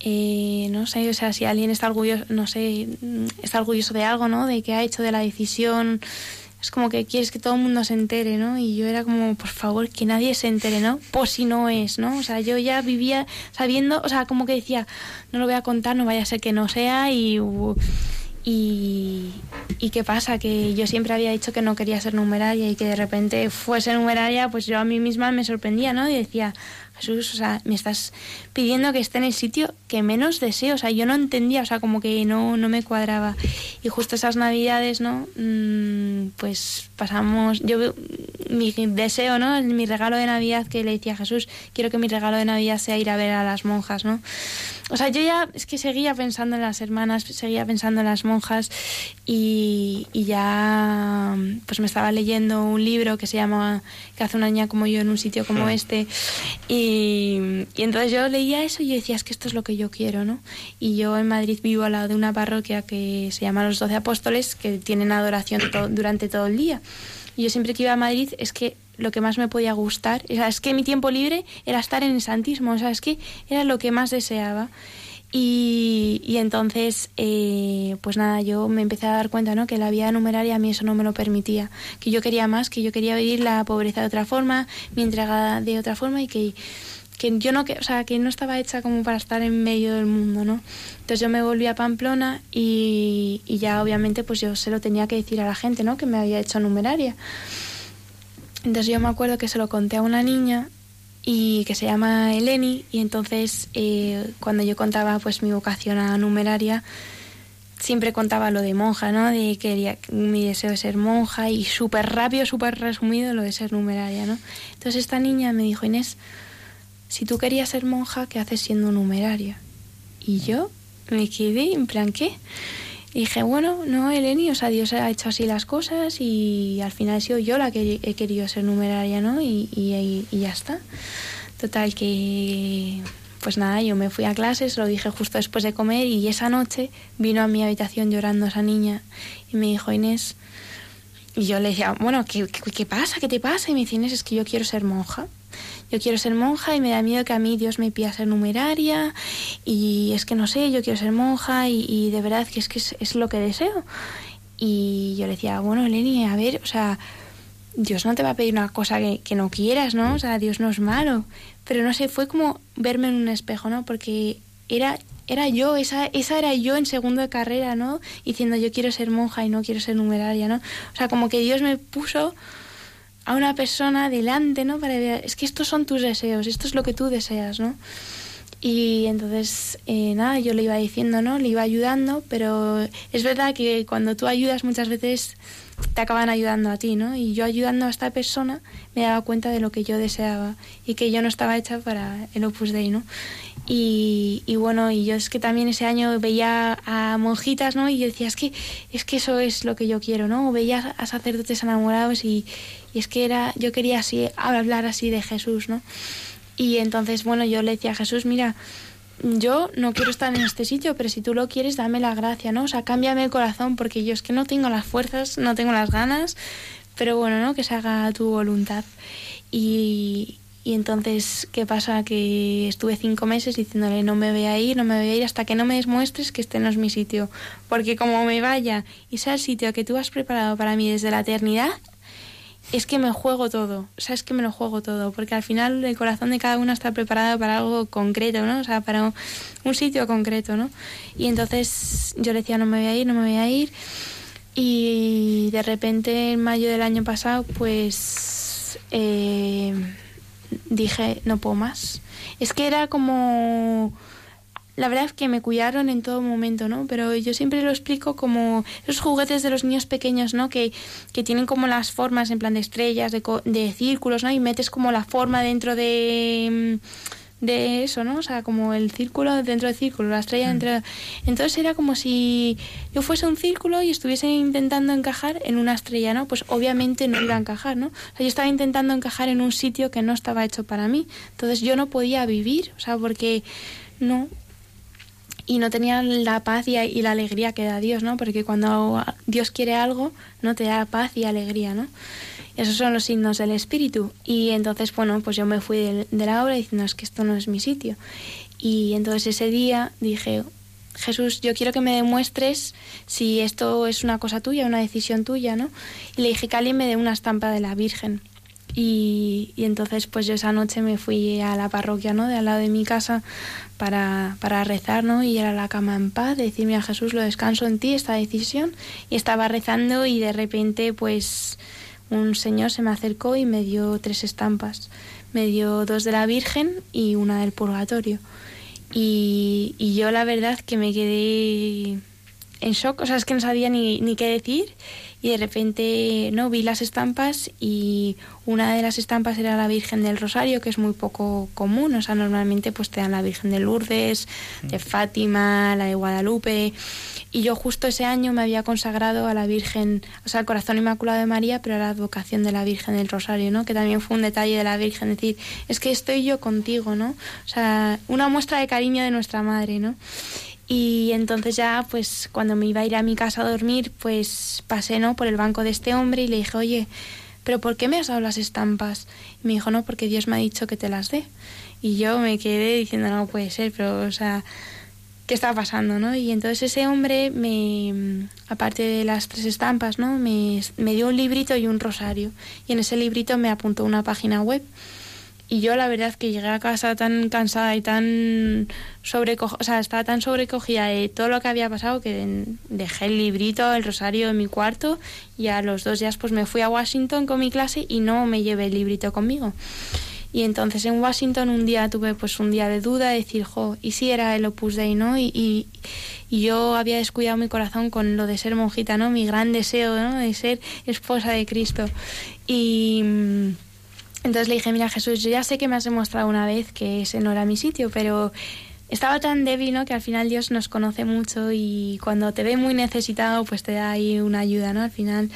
Eh, no sé, o sea, si alguien está orgulloso, no sé, está orgulloso de algo, ¿no? De que ha hecho de la decisión es como que quieres que todo el mundo se entere, ¿no? Y yo era como, por favor, que nadie se entere, ¿no? Por si no es, ¿no? O sea, yo ya vivía sabiendo, o sea, como que decía, no lo voy a contar, no vaya a ser que no sea y... Y, y qué pasa, que yo siempre había dicho que no quería ser numeraria y que de repente fuese numeraria, pues yo a mí misma me sorprendía, ¿no? Y decía, Jesús, o sea, me estás pidiendo que esté en el sitio que menos deseo, o sea, yo no entendía, o sea, como que no, no me cuadraba. Y justo esas navidades, ¿no? Mm, pues pasamos, yo mi deseo, ¿no? Mi regalo de Navidad que le decía a Jesús, quiero que mi regalo de Navidad sea ir a ver a las monjas, ¿no? O sea, yo ya es que seguía pensando en las hermanas, seguía pensando en las monjas y, y ya pues me estaba leyendo un libro que se llama Que hace una niña como yo en un sitio como este y, y, entonces yo leía eso y yo decía, es que esto es lo que yo quiero, ¿no? Y yo en Madrid vivo al lado de una parroquia que se llama Los Doce Apóstoles, que tienen adoración durante todo el día. Y yo siempre que iba a Madrid es que lo que más me podía gustar, o sea, es que mi tiempo libre era estar en el Santísimo, o sea, es que era lo que más deseaba. Y, y entonces, eh, pues nada, yo me empecé a dar cuenta, ¿no? Que la vida numeraria a mí eso no me lo permitía, que yo quería más, que yo quería vivir la pobreza de otra forma, mi entrega de otra forma y que, que yo no, que, o sea, que no estaba hecha como para estar en medio del mundo, ¿no? Entonces yo me volví a Pamplona y, y ya obviamente pues yo se lo tenía que decir a la gente, ¿no? Que me había hecho numeraria. Entonces yo me acuerdo que se lo conté a una niña y que se llama Eleni y entonces eh, cuando yo contaba pues mi vocación a numeraria siempre contaba lo de monja, ¿no? De que quería mi deseo de ser monja y súper rápido, súper resumido lo de ser numeraria, ¿no? Entonces esta niña me dijo, Inés, si tú querías ser monja, ¿qué haces siendo numeraria? Y yo me quedé en plan, ¿qué? Dije, bueno, no, Eleni, o sea, Dios ha hecho así las cosas y al final he sido yo la que he querido ser numeraria, ¿no? Y, y, ya está. Total, que pues nada, yo me fui a clases, lo dije justo después de comer y esa noche vino a mi habitación llorando esa niña y me dijo, Inés, y yo le decía, bueno, ¿qué, qué, pasa? ¿Qué te pasa? Y me dice, Inés, es que yo quiero ser monja. Yo quiero ser monja y me da miedo que a mí Dios me pida ser numeraria y es que no sé, yo quiero ser monja y, de verdad que es que es, lo que deseo. Y yo le decía, bueno, Eleni, a ver, o sea, Dios no te va a pedir una cosa que, que, no quieras, ¿no? O sea, Dios no es malo pero no sé, fue como verme en un espejo, ¿no? Porque era, era yo, esa, esa era yo en segundo de carrera, ¿no? Diciendo yo quiero ser monja y no quiero ser numeraria, ¿no? O sea, como que Dios me puso a una persona delante, ¿no? Para es que estos son tus deseos, esto es lo que tú deseas, ¿no? Y entonces, eh, nada, yo le iba diciendo, ¿no? Le iba ayudando, pero es verdad que cuando tú ayudas muchas veces te acaban ayudando a ti, ¿no? Y yo ayudando a esta persona me daba cuenta de lo que yo deseaba y que yo no estaba hecha para el Opus Dei, ¿no? Y, bueno, y yo es que también ese año veía a monjitas, ¿no? Y yo decía, es que, es que eso es lo que yo quiero, ¿no? veía a sacerdotes enamorados y, y es que era, yo quería así, hablar así de Jesús, ¿no? Y entonces, bueno, yo le decía a Jesús, mira, yo no quiero estar en este sitio, pero si tú lo quieres, dame la gracia, ¿no? O sea, cámbiame el corazón, porque yo es que no tengo las fuerzas, no tengo las ganas, pero bueno, ¿no? Que se haga tu voluntad. Y, y entonces, ¿qué pasa? Que estuve cinco meses diciéndole, no me voy a ir, no me voy a ir hasta que no me demuestres que este no es mi sitio. Porque como me vaya y sea el sitio que tú has preparado para mí desde la eternidad, es que me juego todo, o sea, es que me lo juego todo, porque al final el corazón de cada uno está preparado para algo concreto, ¿no? O sea, para un sitio concreto, ¿no? Y entonces yo le decía, no me voy a ir, no me voy a ir. Y de repente en mayo del año pasado, pues eh, dije, no puedo más. Es que era como la verdad es que me cuidaron en todo momento, ¿no? Pero yo siempre lo explico como esos juguetes de los niños pequeños, ¿no? Que, que tienen como las formas en plan de estrellas, de, de círculos, ¿no? Y metes como la forma dentro de de eso, ¿no? O sea, como el círculo dentro del círculo, la estrella mm. dentro. Entonces era como si yo fuese un círculo y estuviese intentando encajar en una estrella, ¿no? Pues obviamente no iba a encajar, ¿no? O sea, yo estaba intentando encajar en un sitio que no estaba hecho para mí. Entonces yo no podía vivir, o sea, porque no, y no tenía la paz y, la alegría que da Dios, ¿no? Porque cuando Dios quiere algo, no te da paz y alegría, ¿no? Esos son los signos del espíritu. Y entonces, bueno, pues yo me fui de, la obra diciendo, es que esto no es mi sitio. Y entonces ese día dije, Jesús, yo quiero que me demuestres si esto es una cosa tuya, una decisión tuya, ¿no? Y le dije que alguien me dé una estampa de la Virgen. Y, entonces pues yo esa noche me fui a la parroquia, ¿no? De al lado de mi casa para, para rezar, ¿no? Y ir a la cama en paz, decirme a Jesús, lo descanso en ti, esta decisión. Y estaba rezando y de repente pues un señor se me acercó y me dio tres estampas. Me dio dos de la Virgen y una del Purgatorio. Y, y yo la verdad que me quedé en shock, o sea, es que no sabía ni, ni qué decir y de repente no vi las estampas y una de las estampas era la Virgen del Rosario que es muy poco común. O sea normalmente pues te dan la Virgen de Lourdes de mm. Fátima la de Guadalupe. Y yo justo ese año me había consagrado a la Virgen o sea al Corazón Inmaculado de María pero a la advocación de la Virgen del Rosario no que también fue un detalle de la Virgen decir es que estoy yo contigo no o sea una muestra de cariño de nuestra madre no y entonces ya, pues cuando me iba a ir a mi casa a dormir, pues pasé ¿no? por el banco de este hombre y le dije, oye, ¿pero por qué me has dado las estampas? Y me dijo, no, porque Dios me ha dicho que te las dé. Y yo me quedé diciendo, no puede ser, pero, o sea, ¿qué está pasando, no? Y entonces ese hombre, me, aparte de las tres estampas, ¿no? Me, me dio un librito y un rosario. Y en ese librito me apuntó una página web y yo la verdad que llegué a casa tan cansada y tan sobrecogida, o sea, estaba tan sobrecogida de todo lo que había pasado que dejé el librito, el rosario en mi cuarto y a los dos días pues me fui a Washington con mi clase y no me llevé el librito conmigo. Y entonces en Washington un día tuve pues un día de duda, de decir, jo, ¿y si era el Opus Dei, no? Y, y, y yo había descuidado mi corazón con lo de ser monjita, ¿no? Mi gran deseo, ¿no? De ser esposa de Cristo. Y mm, entonces le dije, mira Jesús, yo ya sé que me has demostrado una vez que ese no era mi sitio, pero estaba tan débil, ¿no? Que al final Dios nos conoce mucho y cuando te ve muy necesitado, pues te da ahí una ayuda, ¿no? Al final.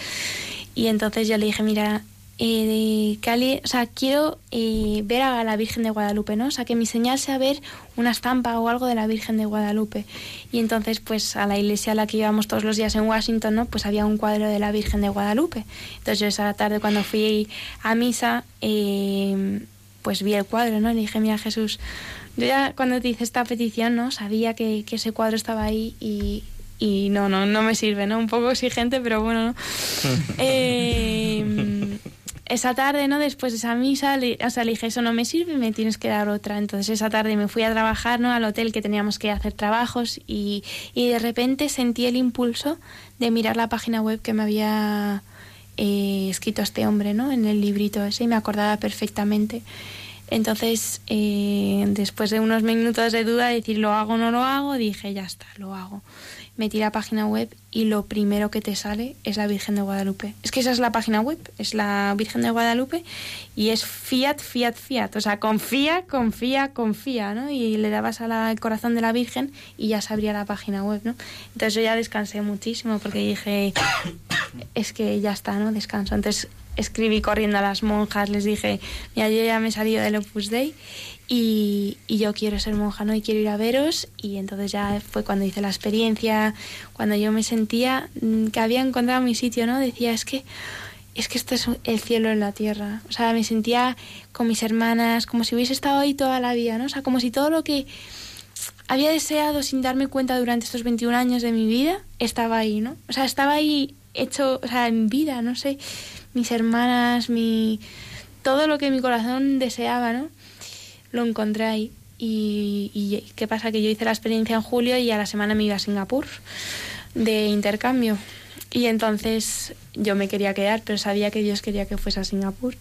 Y entonces yo le dije, mira, eh, Cali, o sea, quiero eh, ver a la Virgen de Guadalupe, ¿no? O sea, que mi señal sea ver una estampa o algo de la Virgen de Guadalupe. Y entonces, pues a la iglesia a la que íbamos todos los días en Washington, ¿no? Pues había un cuadro de la Virgen de Guadalupe. Entonces yo esa tarde cuando fui a misa, eh, pues vi el cuadro, ¿no? Le dije, mira Jesús, yo ya cuando te hice esta petición, ¿no? Sabía que, que ese cuadro estaba ahí y, y no, no, no me sirve, ¿no? Un poco exigente, pero bueno, ¿no? eh, esa tarde, ¿no? Después de esa misa, le, dije, eso no me sirve, me tienes que dar otra. Entonces esa tarde me fui a trabajar, ¿no? Al hotel que teníamos que hacer trabajos y, y de repente sentí el impulso de mirar la página web que me había eh, escrito este hombre, ¿no? En el librito ese y me acordaba perfectamente. Entonces, eh, después de unos minutos de duda, decir lo hago o no lo hago, dije, ya está, lo hago metí la página web y lo primero que te sale es la Virgen de Guadalupe. Es que esa es la página web, es la Virgen de Guadalupe y es fiat, fiat, fiat. O sea, confía, confía, confía, ¿no? Y le dabas al corazón de la Virgen y ya se abría la página web, ¿no? Entonces yo ya descansé muchísimo porque dije, es que ya está, ¿no? Descanso. Entonces escribí corriendo a las monjas, les dije, mira, yo ya me he salido del Opus Dei y, y, yo quiero ser monja, ¿no? Y quiero ir a veros. Y entonces ya fue cuando hice la experiencia, cuando yo me sentía mm, que había encontrado mi sitio, ¿no? Decía, es que, es que esto es el cielo en la tierra. O sea, me sentía con mis hermanas, como si hubiese estado ahí toda la vida, ¿no? O sea, como si todo lo que había deseado sin darme cuenta durante estos 21 años de mi vida, estaba ahí, ¿no? O sea, estaba ahí hecho, o sea, en vida, no sé, mis hermanas, mi... todo lo que mi corazón deseaba, ¿no? Lo encontré ahí. Y, y, qué pasa que yo hice la experiencia en julio y a la semana me iba a Singapur de intercambio. Y entonces yo me quería quedar pero sabía que Dios quería que fuese a Singapur.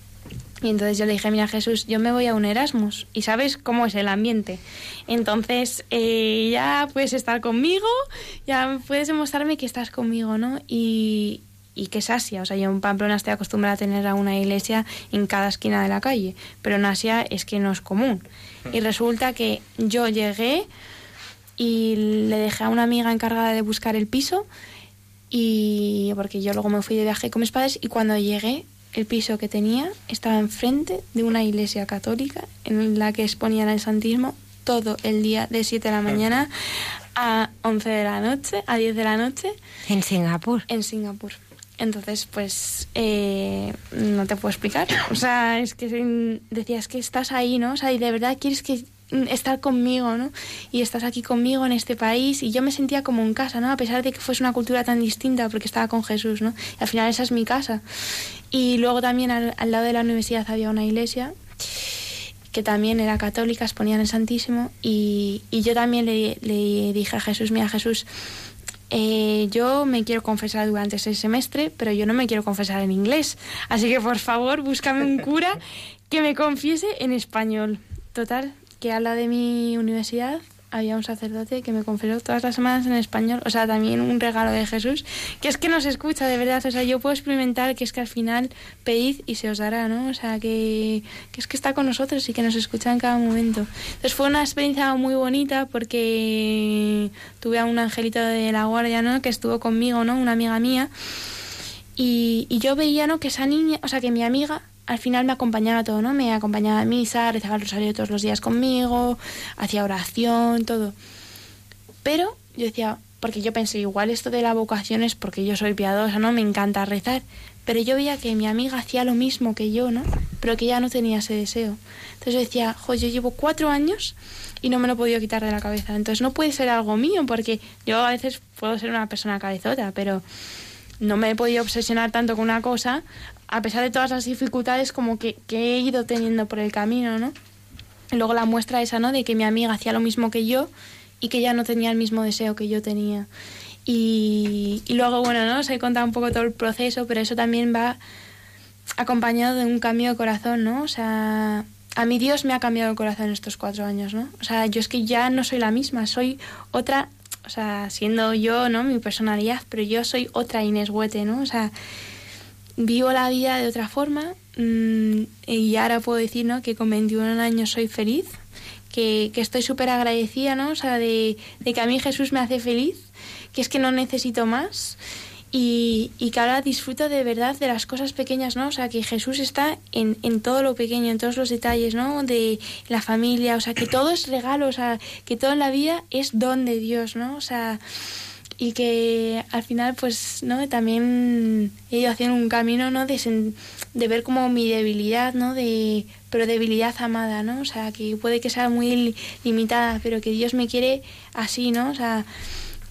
Y entonces yo le dije mira Jesús yo me voy a un Erasmus y sabes cómo es el ambiente entonces eh, ya puedes estar conmigo ya puedes demostrarme que estás conmigo no y, y que es Asia. O sea, yo en Pamplona estoy acostumbrada a tener a una iglesia en cada esquina de la calle, pero en Asia es que no es común. Y resulta que yo llegué y le dejé a una amiga encargada de buscar el piso y porque yo luego me fui de viaje con mis padres y cuando llegué el piso que tenía estaba enfrente de una iglesia católica en la que exponían el santismo todo el día de 7 de la mañana a 11 de la noche, a 10 de la noche. En Singapur. En Singapur. Entonces, pues, eh, no te puedo explicar. O sea, es que decías que estás ahí, ¿no? O sea, y de verdad quieres que estar conmigo, ¿no? Y estás aquí conmigo en este país y yo me sentía como en casa, ¿no? A pesar de que fuese una cultura tan distinta porque estaba con Jesús, ¿no? Y al final esa es mi casa. Y luego también al, al lado de la universidad había una iglesia que también era católica, exponían el Santísimo y, y yo también le dije a Jesús, mira Jesús, eh, yo me quiero confesar durante ese semestre, pero yo no me quiero confesar en inglés. Así que por favor, búscame un cura que me confiese en español. Total, que habla de mi universidad había un sacerdote que me confesó todas las semanas en español, o sea, también un regalo de Jesús, que es que nos escucha de verdad, o sea, yo puedo experimentar que es que al final pedid y se os dará, ¿no? O sea, que, es que está con nosotros y que nos escucha en cada momento. Entonces fue una experiencia muy bonita porque tuve a un angelito de la guardia, ¿no? Que estuvo conmigo, ¿no? Una amiga mía. Y, y yo veía, ¿no? Que esa niña, o sea, que mi amiga al final me acompañaba todo, ¿no? Me acompañaba a misa, rezaba el rosario todos los días conmigo, hacía oración, todo. Pero yo decía, porque yo pensé, igual esto de la vocación es porque yo soy piadosa, ¿no? Me encanta rezar. Pero yo veía que mi amiga hacía lo mismo que yo, ¿no? Pero que ya no tenía ese deseo. Entonces yo decía, jo, yo llevo cuatro años y no me lo he podido quitar de la cabeza. Entonces no puede ser algo mío, porque yo a veces puedo ser una persona cabezota, pero no me he podido obsesionar tanto con una cosa a pesar de todas las dificultades como que, que he ido teniendo por el camino, ¿no? luego la muestra esa, ¿no? De que mi amiga hacía lo mismo que yo y que ella no tenía el mismo deseo que yo tenía. Y, y luego, bueno, ¿no? Os he contado un poco todo el proceso, pero eso también va acompañado de un cambio de corazón, ¿no? O sea, a mí Dios me ha cambiado el corazón estos cuatro años, ¿no? O sea, yo es que ya no soy la misma, soy otra, o sea, siendo yo, ¿no? Mi personalidad, pero yo soy otra Inés Huete, ¿no? O sea, vivo la vida de otra forma mm, y ahora puedo decir, ¿no? Que con 21 años soy feliz, que, que estoy súper agradecida, ¿no? O sea, de, de que a mí Jesús me hace feliz, que es que no necesito más y, y, que ahora disfruto de verdad de las cosas pequeñas, ¿no? O sea, que Jesús está en, en, todo lo pequeño, en todos los detalles, ¿no? De la familia, o sea, que todo es regalo, o sea, que todo la vida es don de Dios, ¿no? O sea, y que al final, pues, ¿no? También he ido haciendo un camino, ¿no? De, de ver como mi debilidad, ¿no? De, pero debilidad amada, ¿no? O sea, que puede que sea muy limitada, pero que Dios me quiere así, ¿no? O sea,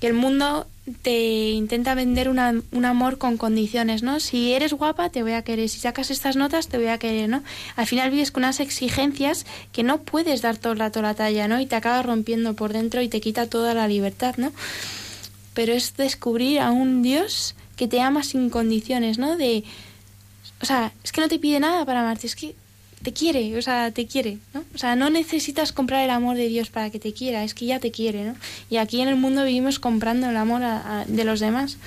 que el mundo te intenta vender una, un amor con condiciones, ¿no? Si eres guapa, te voy a querer. Si sacas estas notas, te voy a querer, ¿no? Al final vives con unas exigencias que no puedes dar todo el rato la talla, ¿no? Y te acabas rompiendo por dentro y te quita toda la libertad, ¿no? Pero es descubrir a un Dios que te ama sin condiciones, ¿no? De... O sea, es que no te pide nada para amarte, es que te quiere, o sea, te quiere, ¿no? O sea, no necesitas comprar el amor de Dios para que te quiera, es que ya te quiere, ¿no? Y aquí en el mundo vivimos comprando el amor a, de los demás.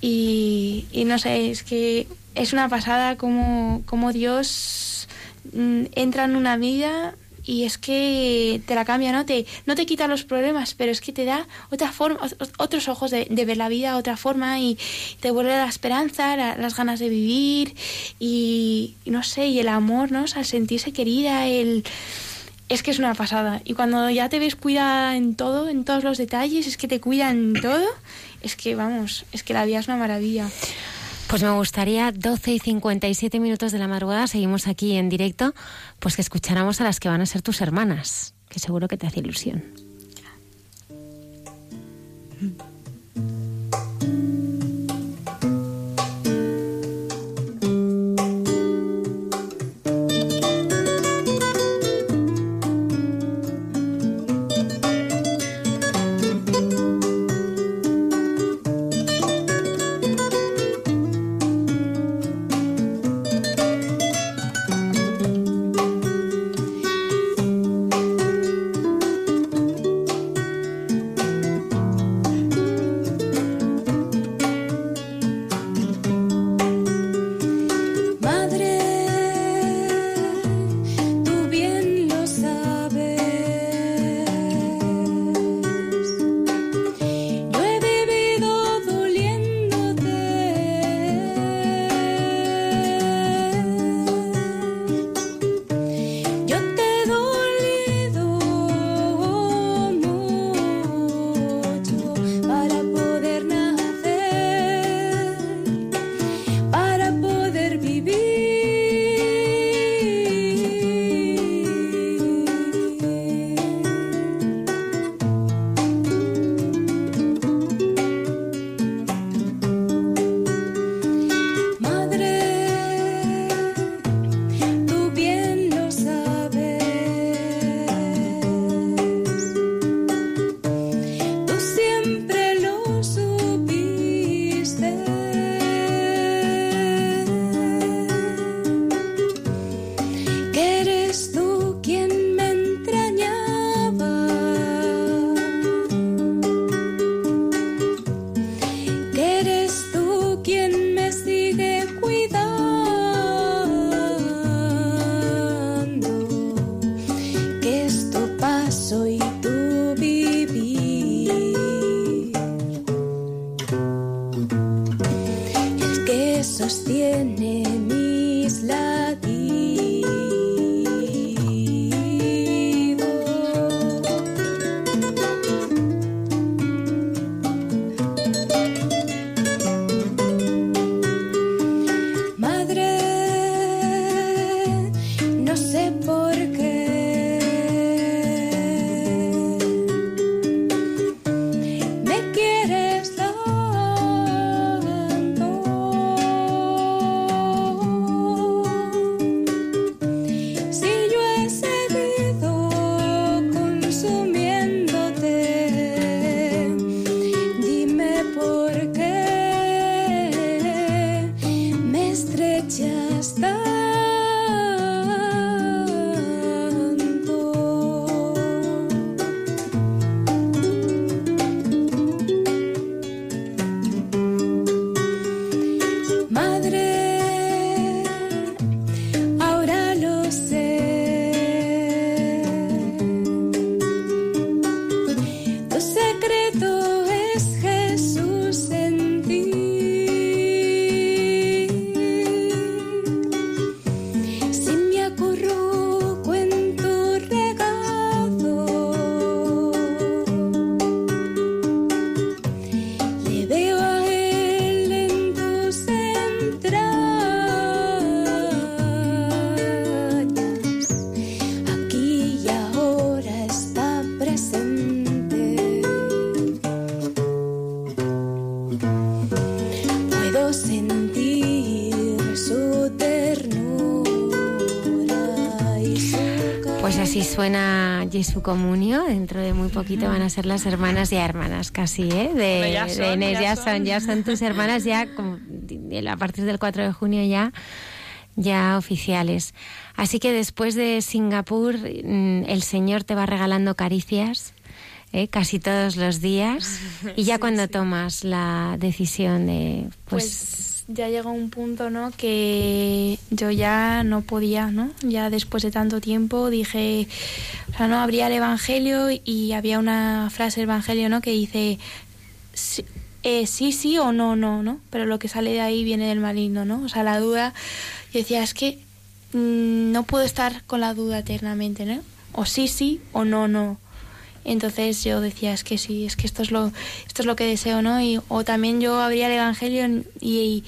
Y, y, no sé, es que es una pasada como, como Dios mm, entra en una vida y es que te la cambia, ¿no? Te, no te quita los problemas, pero es que te da otra forma, otros ojos de, de ver la vida, otra forma y te vuelve la esperanza, la, las ganas de vivir y, no sé, y el amor, ¿no? O sea, el sentirse querida, el... Es que es una pasada. Y cuando ya te ves cuidada en todo, en todos los detalles, es que te cuidan todo, es que, vamos, es que la vida es una maravilla. Pues me gustaría, 12 y 57 minutos de la madrugada, seguimos aquí en directo, pues que escucháramos a las que van a ser tus hermanas, que seguro que te hace ilusión. Suena Jesu Comunio. Dentro de muy poquito van a ser las hermanas ya hermanas, casi, ¿eh? De, ya de son, Inés, ya ya son. ya son tus hermanas, ya como a partir del 4 de junio ya, ya oficiales. Así que después de Singapur, mm, el Señor te va regalando caricias. ¿eh? casi todos los días y ya Sí, cuando sí. tomas la decisión de pues, Pues ya llegó un punto, ¿no? Que yo ya no podía, ¿no? Ya después de tanto tiempo dije, o sea, no abría el Evangelio y había una frase del Evangelio, ¿no? Que dice sí, eh, sí, sí o no, no, ¿no? Pero lo que sale de ahí viene del maligno, ¿no? O sea, la duda. Yo decía, es que mm, no puedo estar con la duda eternamente, ¿no? O sí, sí o no, no. Entonces yo decía, es que sí, es que esto es lo, esto es lo que deseo, ¿no? Y, o también yo abría el Evangelio y,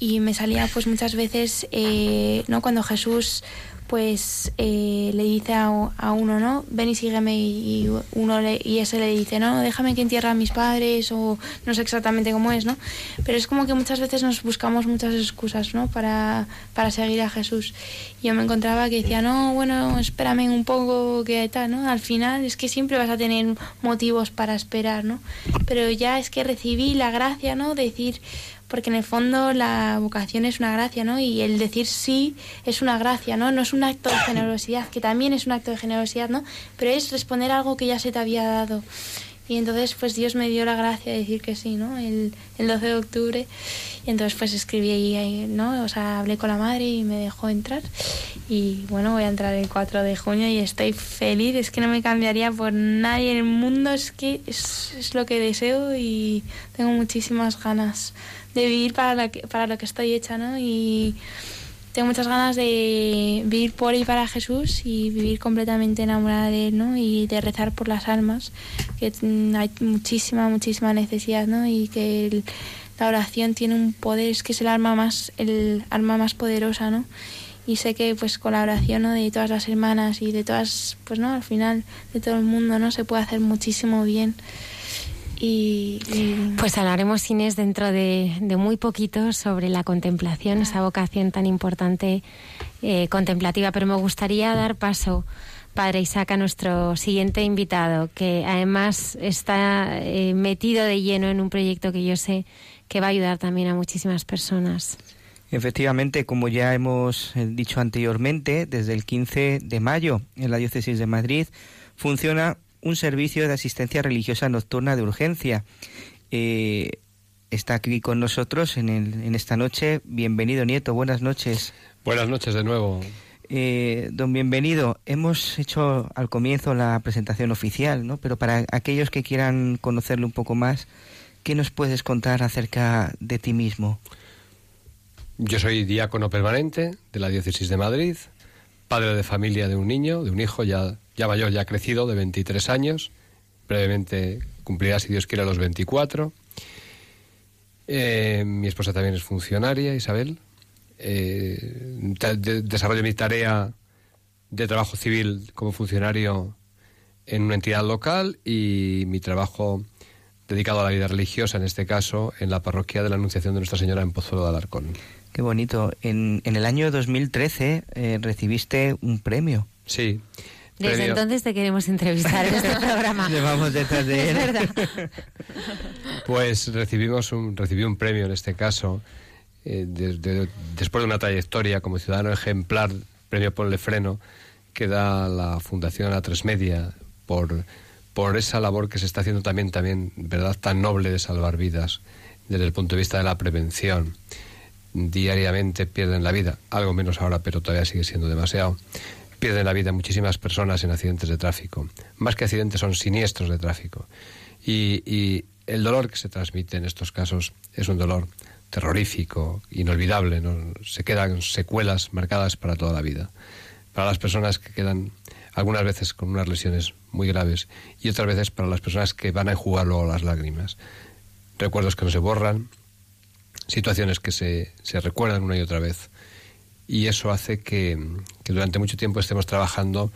y me salía pues muchas veces, eh, ¿no? Cuando Jesús pues eh, le dice a, uno, ¿no? Ven y sígueme y, y uno le, y ese le dice, no, déjame que entierre a mis padres o no sé exactamente cómo es, ¿no? Pero es como que muchas veces nos buscamos muchas excusas, ¿no? Para, para seguir a Jesús. Yo me encontraba que decía, no, bueno, espérame un poco, que tal, ¿no? Al final es que siempre vas a tener motivos para esperar, ¿no? Pero ya es que recibí la gracia, ¿no? De decir, porque en el fondo la vocación es una gracia, ¿no? Y el decir sí es una gracia, ¿no? No es un acto de generosidad, que también es un acto de generosidad, ¿no? Pero es responder a algo que ya se te había dado. Y entonces, pues Dios me dio la gracia de decir que sí, ¿no? El, el 12 de octubre. Y entonces, pues escribí ahí, ¿no? O sea, hablé con la madre y me dejó entrar. Y bueno, voy a entrar el 4 de junio y estoy feliz. Es que no me cambiaría por nadie en el mundo. Es que es, es lo que deseo y tengo muchísimas ganas de vivir para lo que, para lo que estoy hecha, ¿no? Y tengo muchas ganas de vivir por y para Jesús y vivir completamente enamorada de Él, ¿no? Y de rezar por las almas, que hay muchísima, muchísima necesidad, ¿no? Y que el- la oración tiene un poder, es que es el arma más, el arma más poderosa, ¿no? Y sé que pues con la oración ¿no? de todas las hermanas y de todas, pues no, al final de todo el mundo, ¿no? Se puede hacer muchísimo bien. Y, y- Pues hablaremos, Inés, dentro de, de muy poquito sobre la contemplación, esa vocación tan importante eh, contemplativa. Pero me gustaría dar paso, Padre Isaac, a nuestro siguiente invitado, que además está eh, metido de lleno en un proyecto que yo sé que va a ayudar también a muchísimas personas. Efectivamente, como ya hemos eh, dicho anteriormente, desde el 15 de mayo en la Diócesis de Madrid funciona un servicio de asistencia religiosa nocturna de urgencia. Eh, está aquí con nosotros en, el- en esta noche. Bienvenido, Nieto. Buenas noches. Buenas noches de nuevo. Eh, don Bienvenido, hemos hecho al comienzo la presentación oficial, ¿no? Pero para aquellos que quieran conocerle un poco más, ¿qué nos puedes contar acerca de ti mismo? Yo soy diácono permanente de la Diócesis de Madrid, padre de familia de un niño, de un hijo ya, ya mayor, ya crecido, de 23 años. Brevemente cumplirá, si Dios quiere, los 24. Eh, mi esposa también es funcionaria, Isabel. Eh, de- desarrollo mi tarea de trabajo civil como funcionario en una entidad local y mi trabajo dedicado a la vida religiosa, en este caso, en la parroquia de la Anunciación de Nuestra Señora en Pozuelo de Alarcón. Qué bonito. En, en el año 2013 eh, recibiste un premio. Sí. Desde entonces te queremos entrevistar en este programa. Llevamos detrás de él. Es verdad. Pues recibimos un, recibí un premio en este caso, eh, de- de- después de una trayectoria como ciudadano ejemplar, premio Ponle Freno, que da la Fundación A3 Media por, por esa labor que se está haciendo también, también, ¿verdad?, tan noble de salvar vidas desde el punto de vista de la prevención. Diariamente pierden la vida, algo menos ahora, pero todavía sigue siendo demasiado. Pierden la vida muchísimas personas en accidentes de tráfico. Más que accidentes son siniestros de tráfico. Y, el dolor que se transmite en estos casos es un dolor terrorífico, inolvidable. ¿no? Se quedan secuelas marcadas para toda la vida. Para las personas que quedan algunas veces con unas lesiones muy graves y otras veces para las personas que van a enjugar luego las lágrimas. Recuerdos que no se borran, situaciones que se, se recuerdan una y otra vez. Y eso hace que, durante mucho tiempo estemos trabajando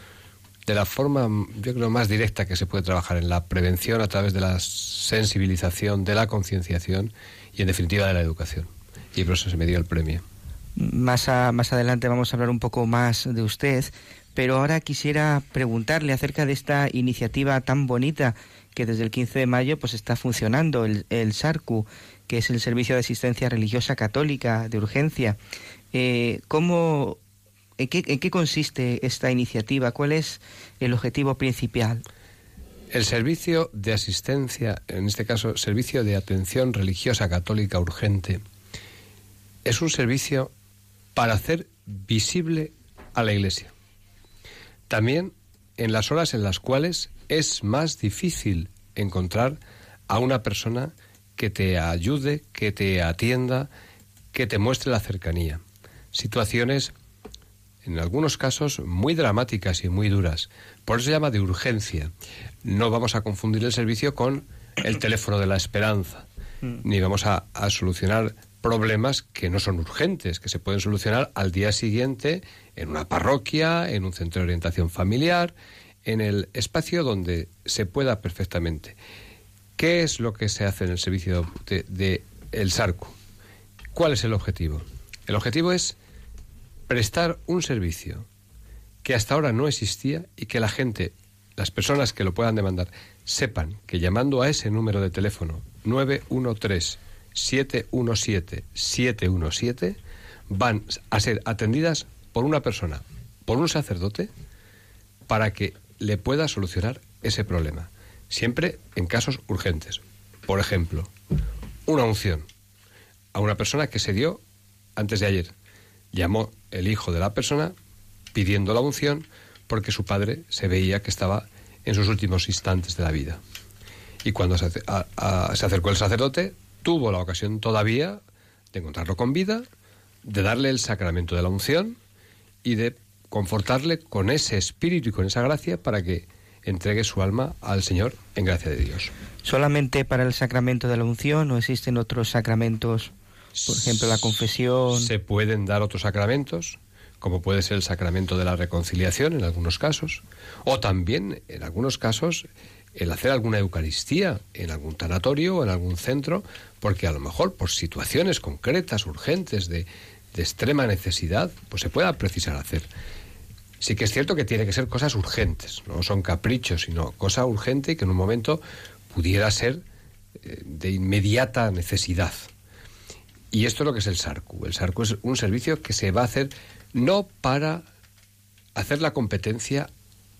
de la forma, yo creo, más directa que se puede trabajar en la prevención a través de la sensibilización, de la concienciación y, en definitiva, de la educación. Y por eso se me dio el premio. Más, más adelante vamos a hablar un poco más de usted, pero ahora quisiera preguntarle acerca de esta iniciativa tan bonita que desde el 15 de mayo pues está funcionando, el, el SARCU, que es el Servicio de Asistencia Religiosa Católica de Urgencia. Eh, ¿cómo, en, qué, ¿En qué consiste esta iniciativa? ¿Cuál es el objetivo principal? El servicio de asistencia, en este caso, servicio de atención religiosa católica urgente, es un servicio para hacer visible a la Iglesia. También en las horas en las cuales es más difícil encontrar a una persona que te ayude, que te atienda, que te muestre la cercanía. Situaciones, en algunos casos, muy dramáticas y muy duras. Por eso se llama de urgencia. No vamos a confundir el servicio con el teléfono de la esperanza, mm. ni vamos a, a solucionar problemas que no son urgentes, que se pueden solucionar al día siguiente en una parroquia, en un centro de orientación familiar, en el espacio donde se pueda perfectamente. ¿Qué es lo que se hace en el servicio de, el SARCU? ¿Cuál es el objetivo? El objetivo es prestar un servicio que hasta ahora no existía y que la gente, las personas que lo puedan demandar, sepan que llamando a ese número de teléfono 913 717-717 van a ser atendidas por una persona, por un sacerdote, para que le pueda solucionar ese problema. Siempre en casos urgentes. Por ejemplo, una unción a una persona que se dio antes de ayer. Llamó el hijo de la persona pidiendo la unción porque su padre se veía que estaba en sus últimos instantes de la vida. Y cuando se, acercó el sacerdote, tuvo la ocasión todavía de encontrarlo con vida, de darle el sacramento de la unción y de confortarle con ese espíritu y con esa gracia para que entregue su alma al Señor en gracia de Dios. ¿Solamente para el sacramento de la unción o existen otros sacramentos? Por ejemplo, la confesión. Se pueden dar otros sacramentos, como puede ser el sacramento de la reconciliación en algunos casos, o también en algunos casos el hacer alguna Eucaristía en algún tanatorio o en algún centro, porque a lo mejor por situaciones concretas, urgentes, de, extrema necesidad, pues se pueda precisar hacer. Sí que es cierto que tiene que ser cosas urgentes, no son caprichos, sino cosa urgente que en un momento pudiera ser eh, de inmediata necesidad. Y esto es lo que es el SARCU. El SARCU es un servicio que se va a hacer no para hacer la competencia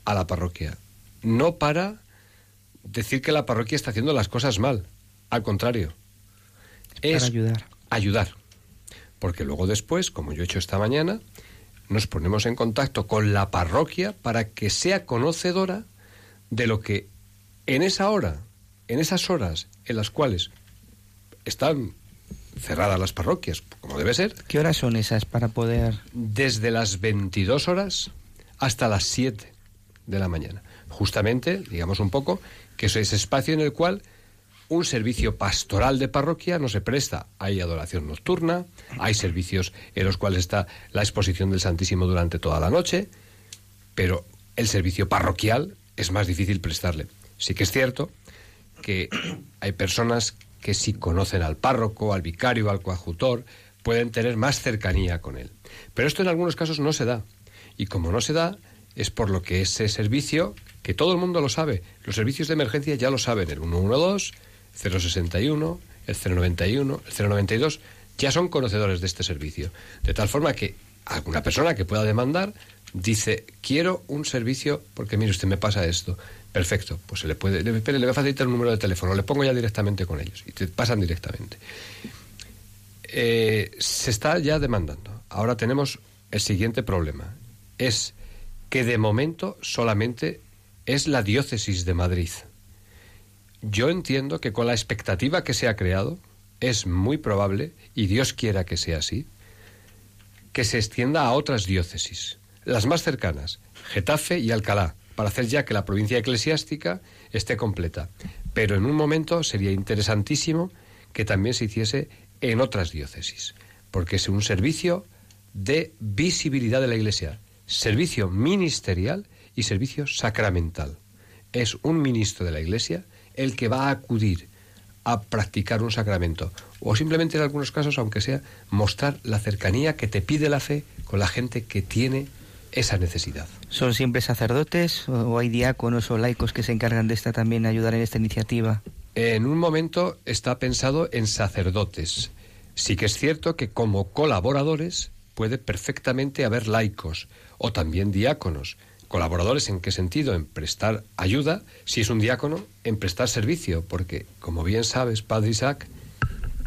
a la parroquia, no para decir que la parroquia está haciendo las cosas mal. Al contrario. Es, ayudar. Ayudar. Porque luego después, como yo he hecho esta mañana, nos ponemos en contacto con la parroquia para que sea conocedora de lo que en esa hora, en esas horas en las cuales están cerradas las parroquias, como debe ser. ¿Qué horas son esas para poder...? Desde las 22 horas hasta las 7 de la mañana. Justamente, digamos un poco, que es ese espacio en el cual un servicio pastoral de parroquia no se presta. Hay adoración nocturna, hay servicios en los cuales está la exposición del Santísimo durante toda la noche, pero el servicio parroquial es más difícil prestarle. Sí que es cierto que hay personas que si conocen al párroco, al vicario, al coadjutor, pueden tener más cercanía con él. Pero esto en algunos casos no se da. Y como no se da, es por lo que ese servicio que todo el mundo lo sabe. Los servicios de emergencia ya lo saben, el 112, 061, el 091, el 092, ya son conocedores de este servicio. De tal forma que alguna persona que pueda demandar dice, quiero un servicio porque mire usted me pasa esto. Perfecto, pues se le puede, le, le voy a facilitar un número de teléfono, le pongo ya directamente con ellos y te pasan directamente. Eh, se está ya demandando. Ahora tenemos el siguiente problema. Es que de momento solamente es la diócesis de Madrid. Yo entiendo que con la expectativa que se ha creado, es muy probable, y Dios quiera que sea así, que se extienda a otras diócesis, las más cercanas, Getafe y Alcalá, para hacer ya que la provincia eclesiástica esté completa. Pero en un momento sería interesantísimo que también se hiciese en otras diócesis, porque es un servicio de visibilidad de la Iglesia, servicio ministerial y servicio sacramental. Es un ministro de la Iglesia el que va a acudir a practicar un sacramento. O simplemente en algunos casos, aunque sea, mostrar la cercanía que te pide la fe con la gente que tiene esa necesidad. ¿Son siempre sacerdotes o hay diáconos o laicos que se encargan de esta también ayudar en esta iniciativa? En un momento está pensado en sacerdotes. Sí que es cierto que como colaboradores puede perfectamente haber laicos o también diáconos. ¿Colaboradores en qué sentido? En prestar ayuda, si es un diácono, en prestar servicio, porque como bien sabes, Padre Isaac,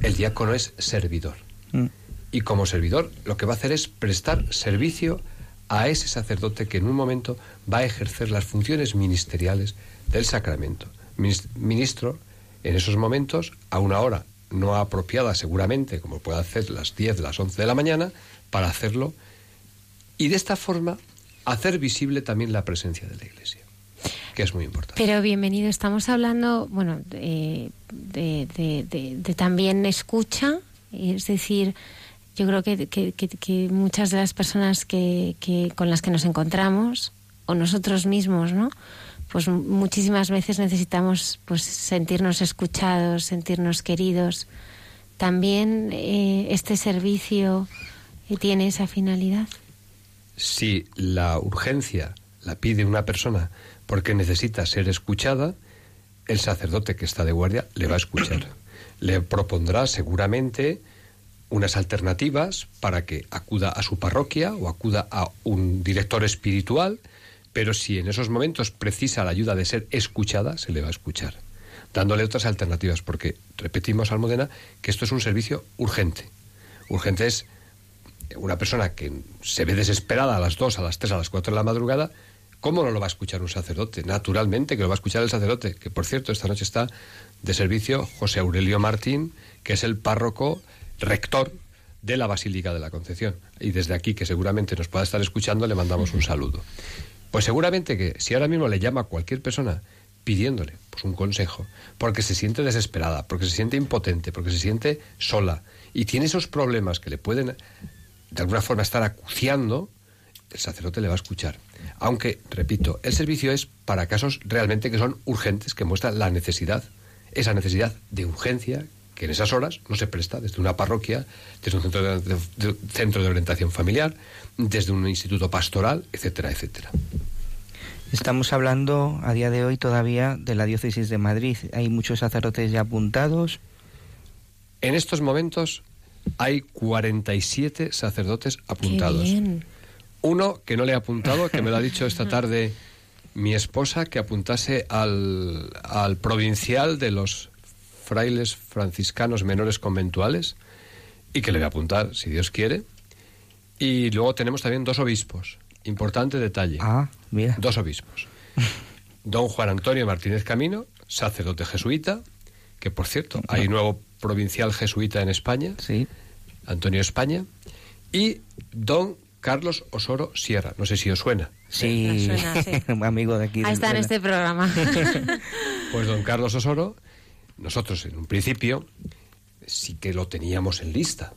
el diácono es servidor. Mm. Y como servidor lo que va a hacer es prestar servicio a ese sacerdote que en un momento va a ejercer las funciones ministeriales del sacramento. Minis- Ministro, en esos momentos, a una hora no apropiada seguramente, como puede hacer las 10, las 11 de la mañana, para hacerlo y de esta forma hacer visible también la presencia de la Iglesia, que es muy importante. Pero bienvenido, estamos hablando, bueno, de- de- de- de también escucha, es decir, yo creo que, que- muchas de las personas que, con las que nos encontramos, o nosotros mismos, ¿no? Pues muchísimas veces necesitamos pues sentirnos escuchados, sentirnos queridos. También eh, este servicio eh, tiene esa finalidad. Si la urgencia la pide una persona porque necesita ser escuchada, el sacerdote que está de guardia le va a escuchar. Le propondrá seguramente unas alternativas para que acuda a su parroquia o acuda a un director espiritual, pero si en esos momentos precisa la ayuda de ser escuchada, se le va a escuchar, dándole otras alternativas, porque repetimos, Almudena, que esto es un servicio urgente. Urgente es una persona que se ve desesperada a las 2, a las 3, a las 4 de la madrugada, ¿cómo no lo va a escuchar un sacerdote? Naturalmente que lo va a escuchar el sacerdote, que por cierto esta noche está de servicio José Aurelio Martín, que es el párroco rector de la Basílica de la Concepción. Y desde aquí, que seguramente nos pueda estar escuchando, le mandamos un saludo. Pues seguramente que si ahora mismo le llama a cualquier persona pidiéndole pues un consejo, porque se siente desesperada, porque se siente impotente, porque se siente sola y tiene esos problemas que le pueden de alguna forma estar acuciando, el sacerdote le va a escuchar. Aunque, repito, el servicio es para casos realmente que son urgentes, que muestran la necesidad, esa necesidad de urgencia que en esas horas no se presta desde una parroquia, desde un centro de, de- de- centro de orientación familiar, desde un instituto pastoral, etcétera, etcétera. Estamos hablando a día de hoy todavía de la diócesis de Madrid. Hay muchos sacerdotes ya apuntados. En estos momentos hay 47 sacerdotes apuntados. Qué bien. Uno que no le he apuntado, que me lo ha dicho esta tarde mi esposa, que apuntase al, al provincial de los frailes franciscanos menores conventuales y que le voy a apuntar, si Dios quiere. Y luego tenemos también dos obispos. Importante detalle. Ah, mira. Dos obispos. Don Juan Antonio Martínez Camino, sacerdote jesuita, que por cierto, hay nuevo provincial jesuita en España, Sí. Antonio España, y don Carlos Osoro Sierra. No sé si os suena. Sí, suena, sí. amigo de aquí. Ahí está en de la- este programa. Pues don Carlos Osoro, nosotros en un principio sí que lo teníamos en lista.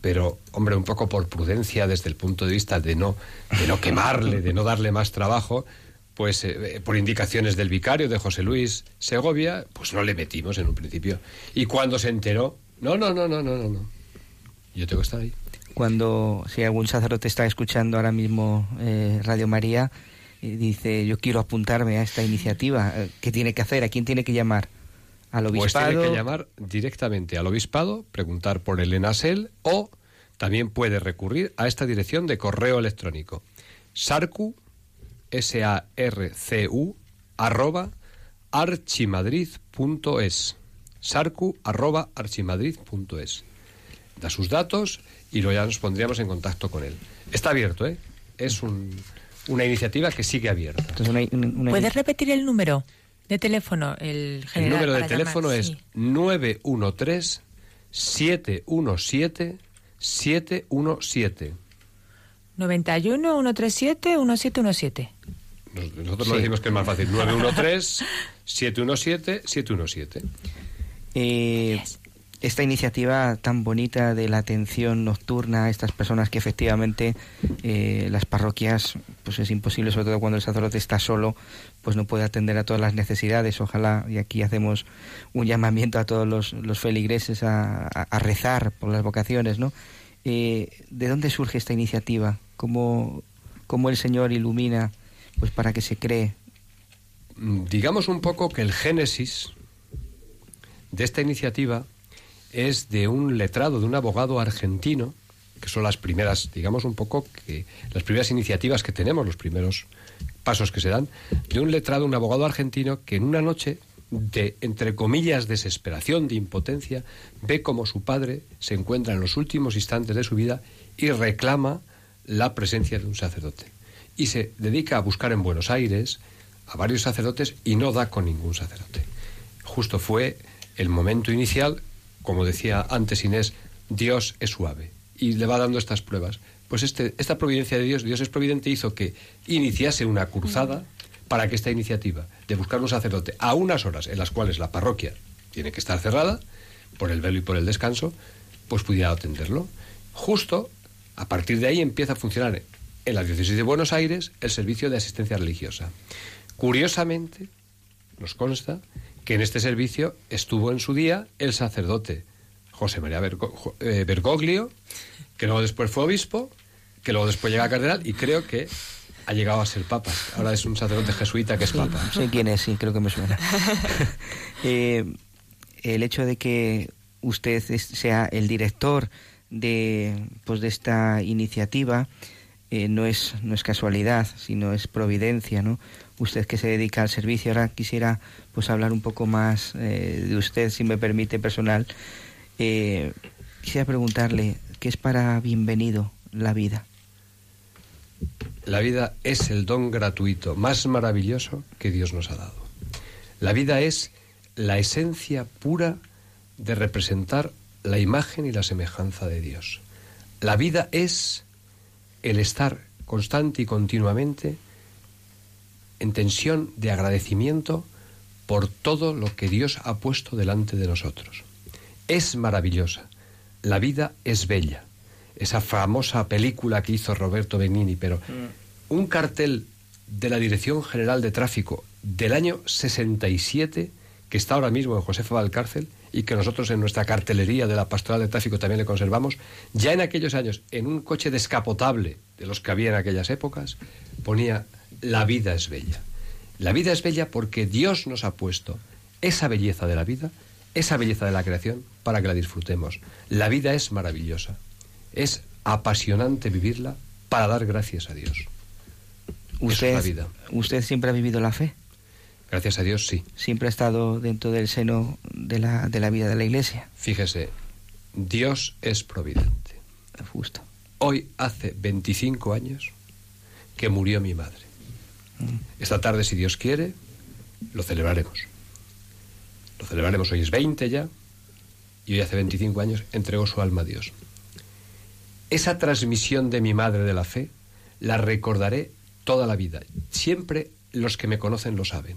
Pero, hombre, un poco por prudencia desde el punto de vista de no, de no quemarle, de no darle más trabajo, pues eh, eh, por indicaciones del vicario de José Luis Segovia, pues no le metimos en un principio. Y cuando se enteró, no, no, no, no, no, no, no. Yo tengo que estar ahí. Cuando, si algún sacerdote está escuchando ahora mismo eh, Radio María y dice, yo quiero apuntarme a esta iniciativa, eh, ¿qué tiene que hacer? ¿A quién tiene que llamar? ¿Al Pues tiene que llamar directamente al obispado, preguntar por el ENASEL o también puede recurrir a esta dirección de correo electrónico. sarcu, S-A-R-C-U, arroba archimadrid.es. sarcu, arroba archimadrid.es. Da sus datos y luego ya nos pondríamos en contacto con él. Está abierto, ¿eh? Es un- una iniciativa que sigue abierta. Entonces, una- una- una- ¿Puedes repetir el número de teléfono? El, El general número de para teléfono llamar, es sí. 913-717-717. 91 137 1717. Nos- Nosotros Sí. lo decimos que es más fácil. 913-717-717. Eh, esta iniciativa tan bonita de la atención nocturna a estas personas que efectivamente eh, las parroquias pues es imposible sobre todo cuando el sacerdote está solo pues no puede atender a todas las necesidades. Ojalá y aquí hacemos un llamamiento a todos los, los feligreses a, a- rezar por las vocaciones no Eh, de dónde surge esta iniciativa cómo, cómo el Señor ilumina pues para que se cree Mm, digamos un poco que el génesis de esta iniciativa es de un letrado, de un abogado argentino, que son las primeras, digamos un poco, que las primeras iniciativas que tenemos, los primeros pasos que se dan, de un letrado, un abogado argentino, que en una noche de, entre comillas, desesperación, de impotencia, ve como su padre se encuentra en los últimos instantes de su vida y reclama la presencia de un sacerdote. Y se dedica a buscar en Buenos Aires a varios sacerdotes y no da con ningún sacerdote. Justo fue el momento inicial, como decía antes Inés, Dios es suave y le va dando estas pruebas. Pues este, esta providencia de Dios, Dios es providente, hizo que iniciase una cruzada para que esta iniciativa de buscar un sacerdote a unas horas en las cuales la parroquia tiene que estar cerrada por el velo y por el descanso, pues pudiera atenderlo. Justo a partir de ahí empieza a funcionar en la diócesis de Buenos Aires el servicio de asistencia religiosa. Curiosamente, nos consta que en este servicio estuvo en su día el sacerdote José María Bergo- eh, Bergoglio, que luego después fue obispo, que luego después llega a cardenal y creo que ha llegado a ser papa. Ahora es un sacerdote jesuita que es papa. sé quién es sí creo que me suena Eh, el hecho de que usted sea el director de pues de esta iniciativa eh, no es no es casualidad sino es providencia no usted que se dedica al servicio ahora quisiera pues hablar un poco más eh, de usted si me permite personal Eh, quisiera preguntarle qué es para bienvenido la vida La vida es el don gratuito más maravilloso que Dios nos ha dado. La vida es la esencia pura de representar la imagen y la semejanza de Dios. La vida es el estar constante y continuamente en tensión de agradecimiento por todo lo que Dios ha puesto delante de nosotros. Es maravillosa. La vida es bella. Esa famosa película que hizo Roberto Benigni, pero un cartel de la Dirección General de Tráfico del año 67, que está ahora mismo en Josefa Valcárcel y que nosotros en nuestra cartelería de la Pastoral de Tráfico también le conservamos, ya en aquellos años, en un coche descapotable de los que había en aquellas épocas, ponía La vida es bella. La vida es bella porque Dios nos ha puesto esa belleza de la vida, esa belleza de la creación, para que la disfrutemos. La vida es maravillosa. Es apasionante vivirla para dar gracias a Dios. Es usted la vida. usted siempre ha vivido la fe Gracias a Dios, sí. siempre ha estado dentro del seno de la, de la vida de la iglesia. Fíjese, Dios es providente. Justo. Hoy hace 25 años que murió mi madre. Esta tarde, si Dios quiere, lo celebraremos. Lo celebraremos, hoy es 20 ya, y hoy hace 25 años entregó su alma a Dios. Esa transmisión de mi madre de la fe la recordaré toda la vida. Siempre los que me conocen lo saben.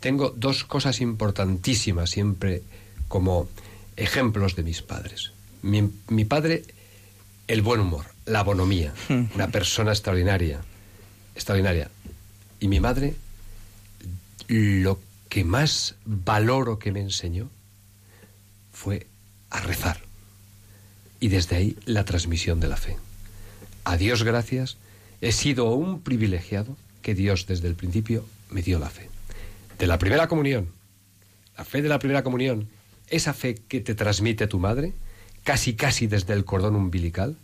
Tengo dos cosas importantísimas siempre como ejemplos de mis padres. Mi, mi padre, el buen humor, la bonomía, una persona extraordinaria, extraordinaria. Y mi madre, lo que más valoro que me enseñó fue a rezar. Y desde ahí la transmisión de la fe. A Dios gracias, he sido un privilegiado que Dios desde el principio me dio la fe. De la primera comunión, la fe de la primera comunión, esa fe que te transmite tu madre, casi casi desde el cordón umbilical,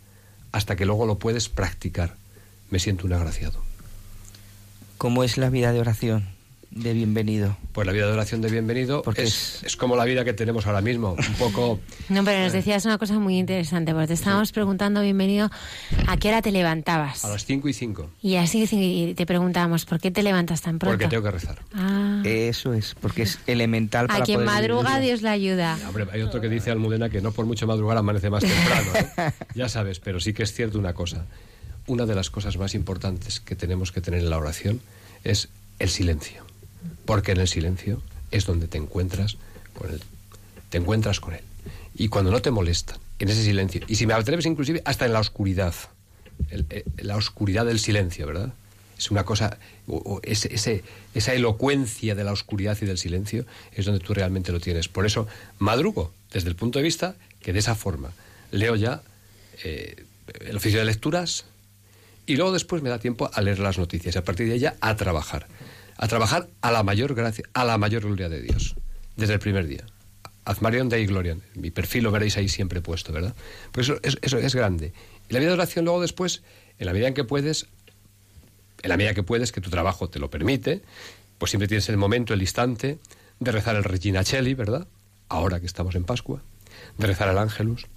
hasta que luego lo puedes practicar. Me siento un agraciado. ¿Cómo es la vida de oración de bienvenido? Pues la vida de oración de bienvenido Porque es, es como la vida que tenemos ahora mismo, un poco... No, pero nos decías una cosa muy interesante, porque te estábamos preguntando, bienvenido, ¿a qué hora te levantabas? A las 5 y 5, Y así y te preguntábamos, ¿por qué te levantas tan pronto? porque tengo que rezar. Ah, Eso es, porque es elemental para a quien poder vivir madruga, día. Dios la ayuda. Hombre, hay otro que dice Almudena que no por mucho madrugar amanece más temprano. ¿eh? Ya sabes, pero sí que es cierto una cosa. Una de las cosas más importantes que tenemos que tener en la oración es el silencio. Porque en el silencio es donde te encuentras con él. Te encuentras con él. y cuando no te molestan, en ese silencio. Y si me atreves inclusive hasta en la oscuridad, eh, la oscuridad del silencio, ¿verdad? Es una cosa, o ese- ese- esa elocuencia de la oscuridad y del silencio es donde tú realmente lo tienes. Por eso madrugo desde el punto de vista que de esa forma leo ya eh, el oficio de lecturas y luego después me da tiempo a leer las noticias a partir de ella a trabajar. A trabajar a la mayor gracia, a la mayor gloria de Dios, desde el primer día. Azmarion Dei Gloriam. Mi perfil lo veréis ahí siempre puesto, ¿verdad? Pues eso, eso- eso es grande. Y la vida de oración luego después, en la medida en que puedes, en la medida que puedes, que tu trabajo te lo permite, pues siempre tienes el momento, el instante de rezar el Regina Cheli, ¿verdad? Ahora que estamos en Pascua, de rezar el Ángelus,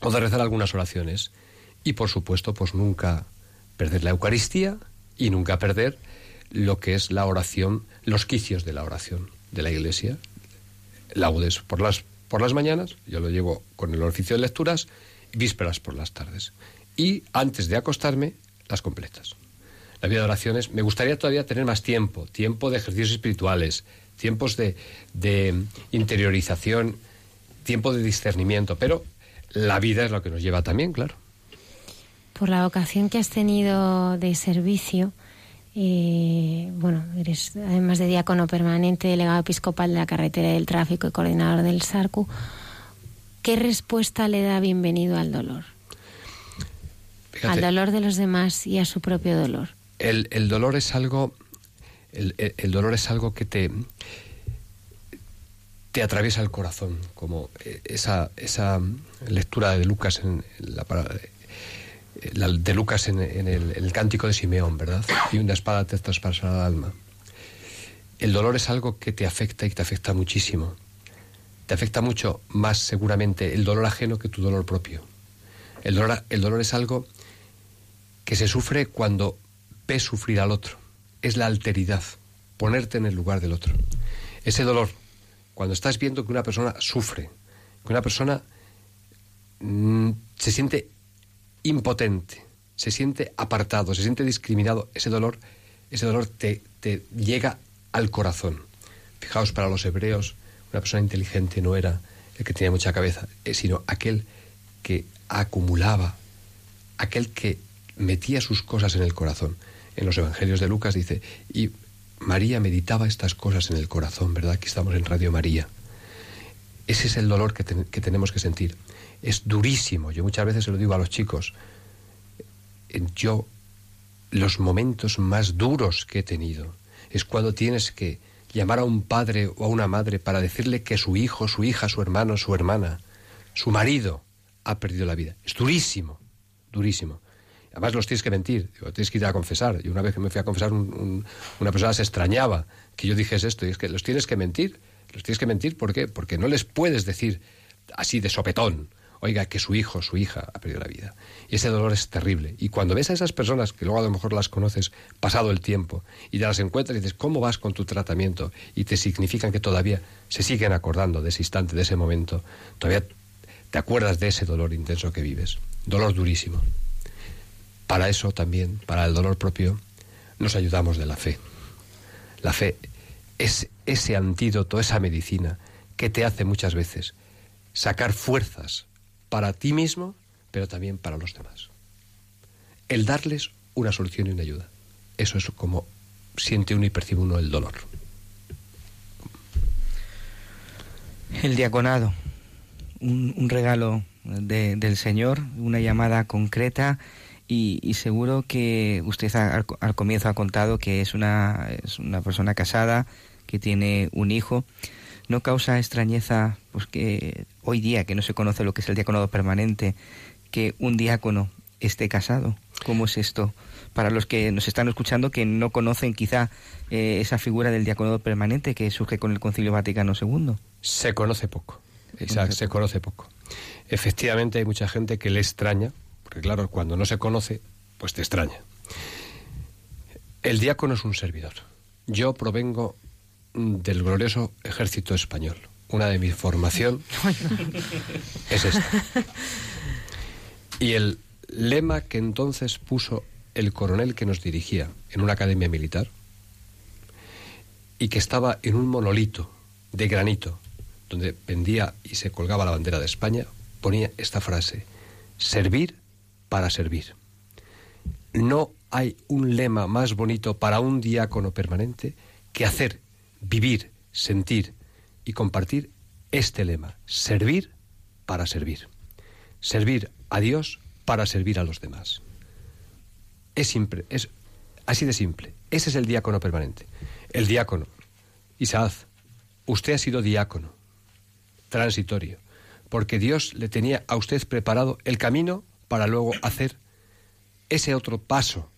o de rezar algunas oraciones. Y por supuesto, pues nunca perder la Eucaristía y nunca perder lo que es la oración, los quicios de la oración de la Iglesia. Laudes por las, por las mañanas, yo lo llevo con el oficio de lecturas, vísperas por las tardes. Y antes de acostarme, las completas. La vida de oraciones, me gustaría todavía tener más tiempo, tiempo de ejercicios espirituales, tiempos de, de interiorización, tiempo de discernimiento, pero la vida es lo que nos lleva también, claro. Por la vocación que has tenido de servicio, eh, bueno, eres además de diácono permanente, delegado episcopal de la carretera del tráfico y coordinador del SARCU, ¿qué respuesta le da bienvenido al dolor? Fíjate, Al dolor de los demás y a su propio dolor. el, el dolor es algo el, dolor es algo que te te atraviesa el corazón como eh, esa esa lectura de Lucas en la, de Lucas en, el, cántico de Simeón verdad y una espada te traspasará el alma el dolor es algo que te afecta y te afecta muchísimo te afecta mucho más seguramente el dolor ajeno que tu dolor propio el dolor el dolor es algo que se sufre cuando ves sufrir al otro. Es la alteridad, ponerte en el lugar del otro. Ese dolor, cuando estás viendo que una persona sufre, que una persona mm, se siente impotente, se siente apartado, se siente discriminado, ese dolor, ese dolor te, te llega al corazón. Fijaos, para los hebreos, una persona inteligente no era el que tenía mucha cabeza, eh, sino aquel que acumulaba, aquel que metía sus cosas en el corazón. En los Evangelios de Lucas dice, y María meditaba estas cosas en el corazón, ¿verdad? Aquí estamos en Radio María. Ese es el dolor que, que tenemos que sentir. Es durísimo. Yo muchas veces se lo digo a los chicos. Eh, Yo, los momentos más duros que he tenido es cuando tienes que llamar a un padre o a una madre para decirle que su hijo, su hija, su hermano, su hermana, su marido ha perdido la vida. Es durísimo, durísimo. Además los tienes que mentir, digo, tienes que ir a confesar. Y una vez que me fui a confesar, un- un- una persona se extrañaba que yo dijese esto. Y es que los tienes que mentir. Los tienes que mentir, ¿por qué? Porque no les puedes decir así de sopetón, oiga, que su hijo, su hija ha perdido la vida. Y ese dolor es terrible. Y cuando ves a esas personas, que luego a lo mejor las conoces pasado el tiempo, y te las encuentras y dices, ¿cómo vas con tu tratamiento? Y te significan que todavía se siguen acordando de ese instante, de ese momento. Todavía te acuerdas de ese dolor intenso que vives. Dolor durísimo. Para eso también, para el dolor propio, nos ayudamos de la fe. La fe es ese antídoto, esa medicina que te hace muchas veces sacar fuerzas para ti mismo, pero también para los demás. El darles una solución y una ayuda. Eso es como siente uno y percibe uno el dolor. El diaconado, un, regalo de- del Señor, una llamada concreta y, seguro que usted ha- al, al comienzo ha contado que es una, es una persona casada, que tiene un hijo. ¿No causa extrañeza pues, que hoy día, que no se conoce lo que es el diaconado permanente, que un diácono esté casado? ¿Cómo es esto? Para los que nos están escuchando que no conocen quizá eh, esa figura del diaconado permanente que surge con el Concilio Vaticano II. Se conoce poco. Conoce se conoce poco. Efectivamente hay mucha gente que le extraña, porque claro, cuando no se conoce, pues te extraña. El diácono es un servidor. Yo provengo mm, del glorioso ejército español. Una de mi formación es esta. Y el lema que entonces puso el coronel que nos dirigía en una academia militar y que estaba en un monolito de granito donde pendía y se colgaba la bandera de España, ponía esta frase, servir para servir. No hay un lema más bonito para un diácono permanente que hacer, vivir, sentir y compartir este lema, servir para servir. Servir a Dios para servir a los demás. Es simple, es así de simple. Ese es el diácono permanente. El diácono. Isaac, usted ha sido diácono, transitorio, porque Dios le tenía a usted preparado el camino para luego hacer ese otro paso,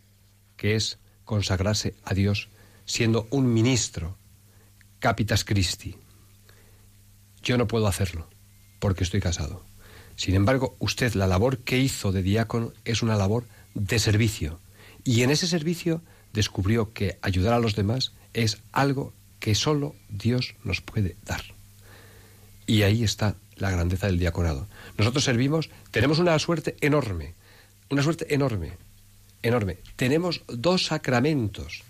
que es consagrarse a Dios siendo un ministro, capitas Christi. Yo no puedo hacerlo, porque estoy casado. Sin embargo, usted la labor que hizo de diácono es una labor de servicio. Y en ese servicio descubrió que ayudar a los demás es algo que solo Dios nos puede dar. Y ahí está la grandeza del diaconado. Nosotros servimos, tenemos una suerte enorme, una suerte enorme, enorme. Tenemos dos sacramentos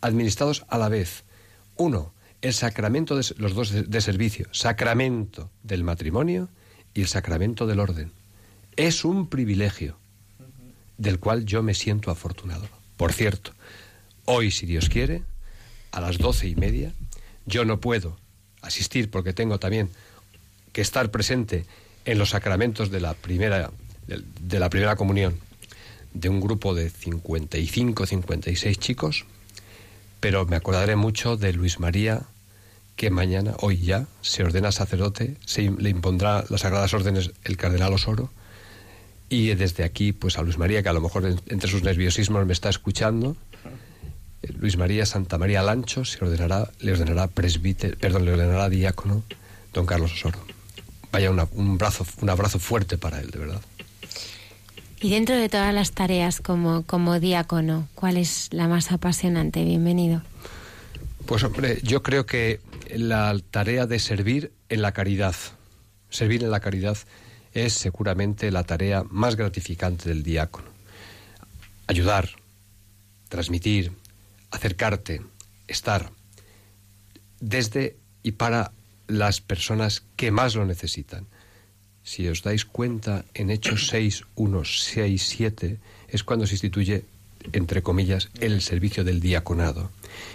administrados a la vez. Uno, el sacramento de los dos de, servicio, sacramento del matrimonio y el sacramento del orden. Es un privilegio del cual yo me siento afortunado. Por cierto, hoy, si Dios quiere, a las doce y media, yo no puedo asistir porque tengo también que estar presente en los sacramentos de la primera, de la primera comunión de un grupo de 55, 56 chicos, pero me acordaré mucho de Luis María, que mañana, hoy ya, se ordena sacerdote, se le impondrá las sagradas órdenes el cardenal Osoro, y desde aquí, pues a Luis María, que a lo mejor en, entre sus nerviosismos me está escuchando, eh, Luis María Santa María Lancho se ordenará, le ordenará presbítero, perdón, le ordenará diácono don Carlos Osoro. Vaya una, un, brazo, un abrazo fuerte para él, de verdad. Y dentro de todas las tareas como, como diácono, ¿cuál es la más apasionante? Bienvenido. Pues hombre, yo creo que la tarea de servir en la caridad, servir en la caridad es seguramente la tarea más gratificante del diácono. Ayudar, transmitir, acercarte, estar desde y para las personas que más lo necesitan. Si os dais cuenta, en Hechos 6, 1, 6, 7 es cuando se instituye, entre comillas, el servicio del diaconado.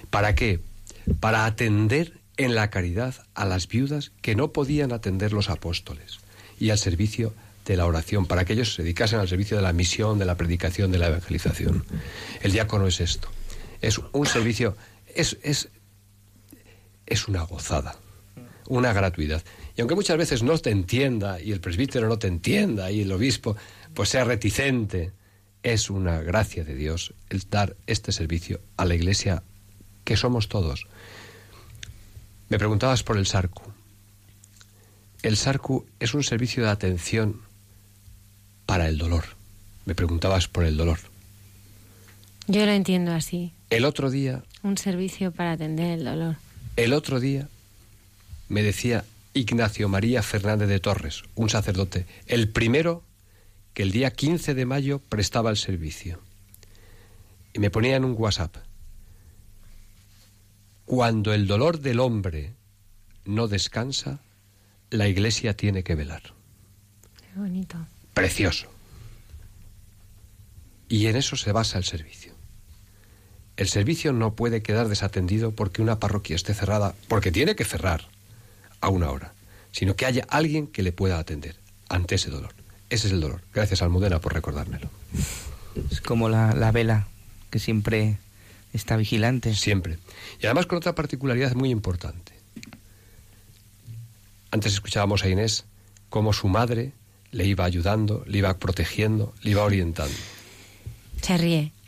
¿Para qué? Para atender en la caridad a las viudas que no podían atender los apóstoles y al servicio de la oración, para que ellos se dedicasen al servicio de la misión, de la predicación, de la evangelización. El diácono es esto. Es un servicio, es, es, es una gozada, una gratuidad. Y aunque muchas veces no te entienda, y el presbítero no te entienda, y el obispo pues sea reticente, es una gracia de Dios el dar este servicio a la iglesia que somos todos. Me preguntabas por el SARCU. El SARCU es un servicio de atención para el dolor. Me preguntabas por el dolor. Yo lo entiendo así. El otro día, Un servicio para atender el dolor. el otro día me decía Ignacio María Fernández de Torres, un sacerdote, el primero que el día 15 de mayo prestaba el servicio. Y me ponía en un WhatsApp. Cuando el dolor del hombre no descansa, la iglesia tiene que velar. Qué bonito. Precioso. Y en eso se basa el servicio. El servicio no puede quedar desatendido porque una parroquia esté cerrada, porque tiene que cerrar a una hora, sino que haya alguien que le pueda atender ante ese dolor. Ese es el dolor. Gracias, Almudena, por recordármelo. Es como la, la vela que siempre está vigilante. Siempre. Y además con otra particularidad muy importante. Antes escuchábamos a Inés cómo su madre le iba ayudando, le iba protegiendo, le iba orientando. Se ríe.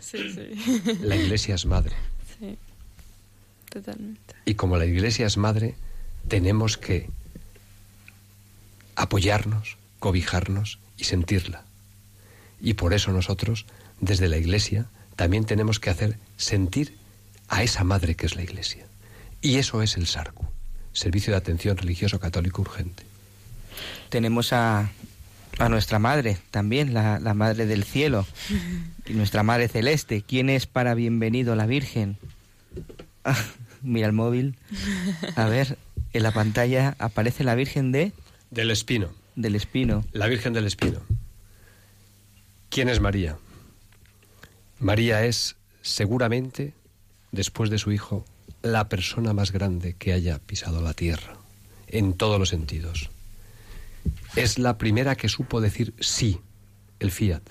Sí, sí. La iglesia es madre. Sí. Totalmente. Y como la iglesia es madre, tenemos que apoyarnos, cobijarnos y sentirla. Y por eso nosotros, desde la iglesia, también tenemos que hacer sentir a esa madre que es la iglesia. Y eso es el SARCU, Servicio de Atención Religioso Católico Urgente. Tenemos a, a nuestra madre también, la, la madre del cielo, y nuestra madre celeste. ¿Quién es para bienvenido la Virgen? mira el móvil. A ver, en la pantalla aparece la Virgen de Del Espino. del Espino. La Virgen del Espino. ¿Quién es María? María es seguramente, después de su hijo, la persona más grande que haya pisado la tierra, en todos los sentidos. Es la primera que supo decir sí, el fiat.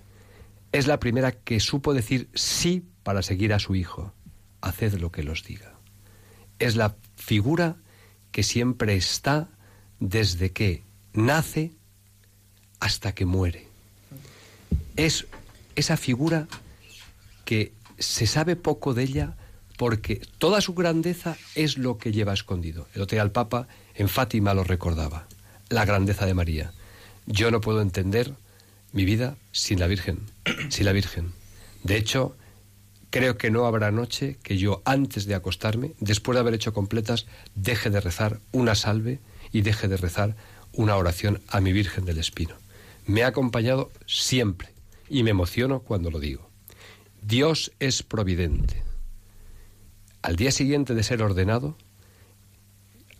Es la primera que supo decir sí para seguir a su hijo. Haced lo que los diga. Es la figura que siempre está desde que nace hasta que muere. Es esa figura que se sabe poco de ella porque toda su grandeza es lo que lleva escondido. El otro día Papa en Fátima lo recordaba, la grandeza de María. Yo no puedo entender mi vida sin la Virgen, sin la Virgen. De hecho, creo que no habrá noche que yo antes de acostarme, después de haber hecho completas, deje de rezar una salve y deje de rezar una oración a mi Virgen del Espino. Me ha acompañado siempre y me emociono cuando lo digo. Dios es providente. Al día siguiente de ser ordenado,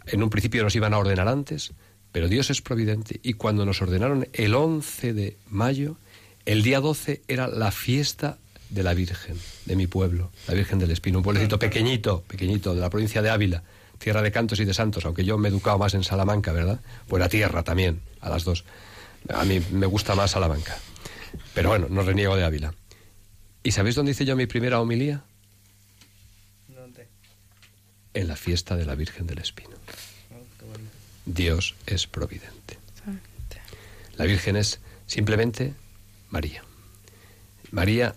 en un principio nos iban a ordenar antes, pero Dios es providente y cuando nos ordenaron el 11 de mayo, el día 12 era la fiesta de la Virgen de mi pueblo, la Virgen del Espino, un pueblecito pequeñito, pequeñito, de la provincia de Ávila, tierra de cantos y de santos, aunque yo me he educado más en Salamanca, ¿verdad? Buena tierra también, a las dos. A mí me gusta más Salamanca. Pero bueno, no reniego de Ávila. ¿Y sabéis dónde hice yo mi primera homilía? En la fiesta de la Virgen del Espino. Dios es providente. La Virgen es simplemente María. María,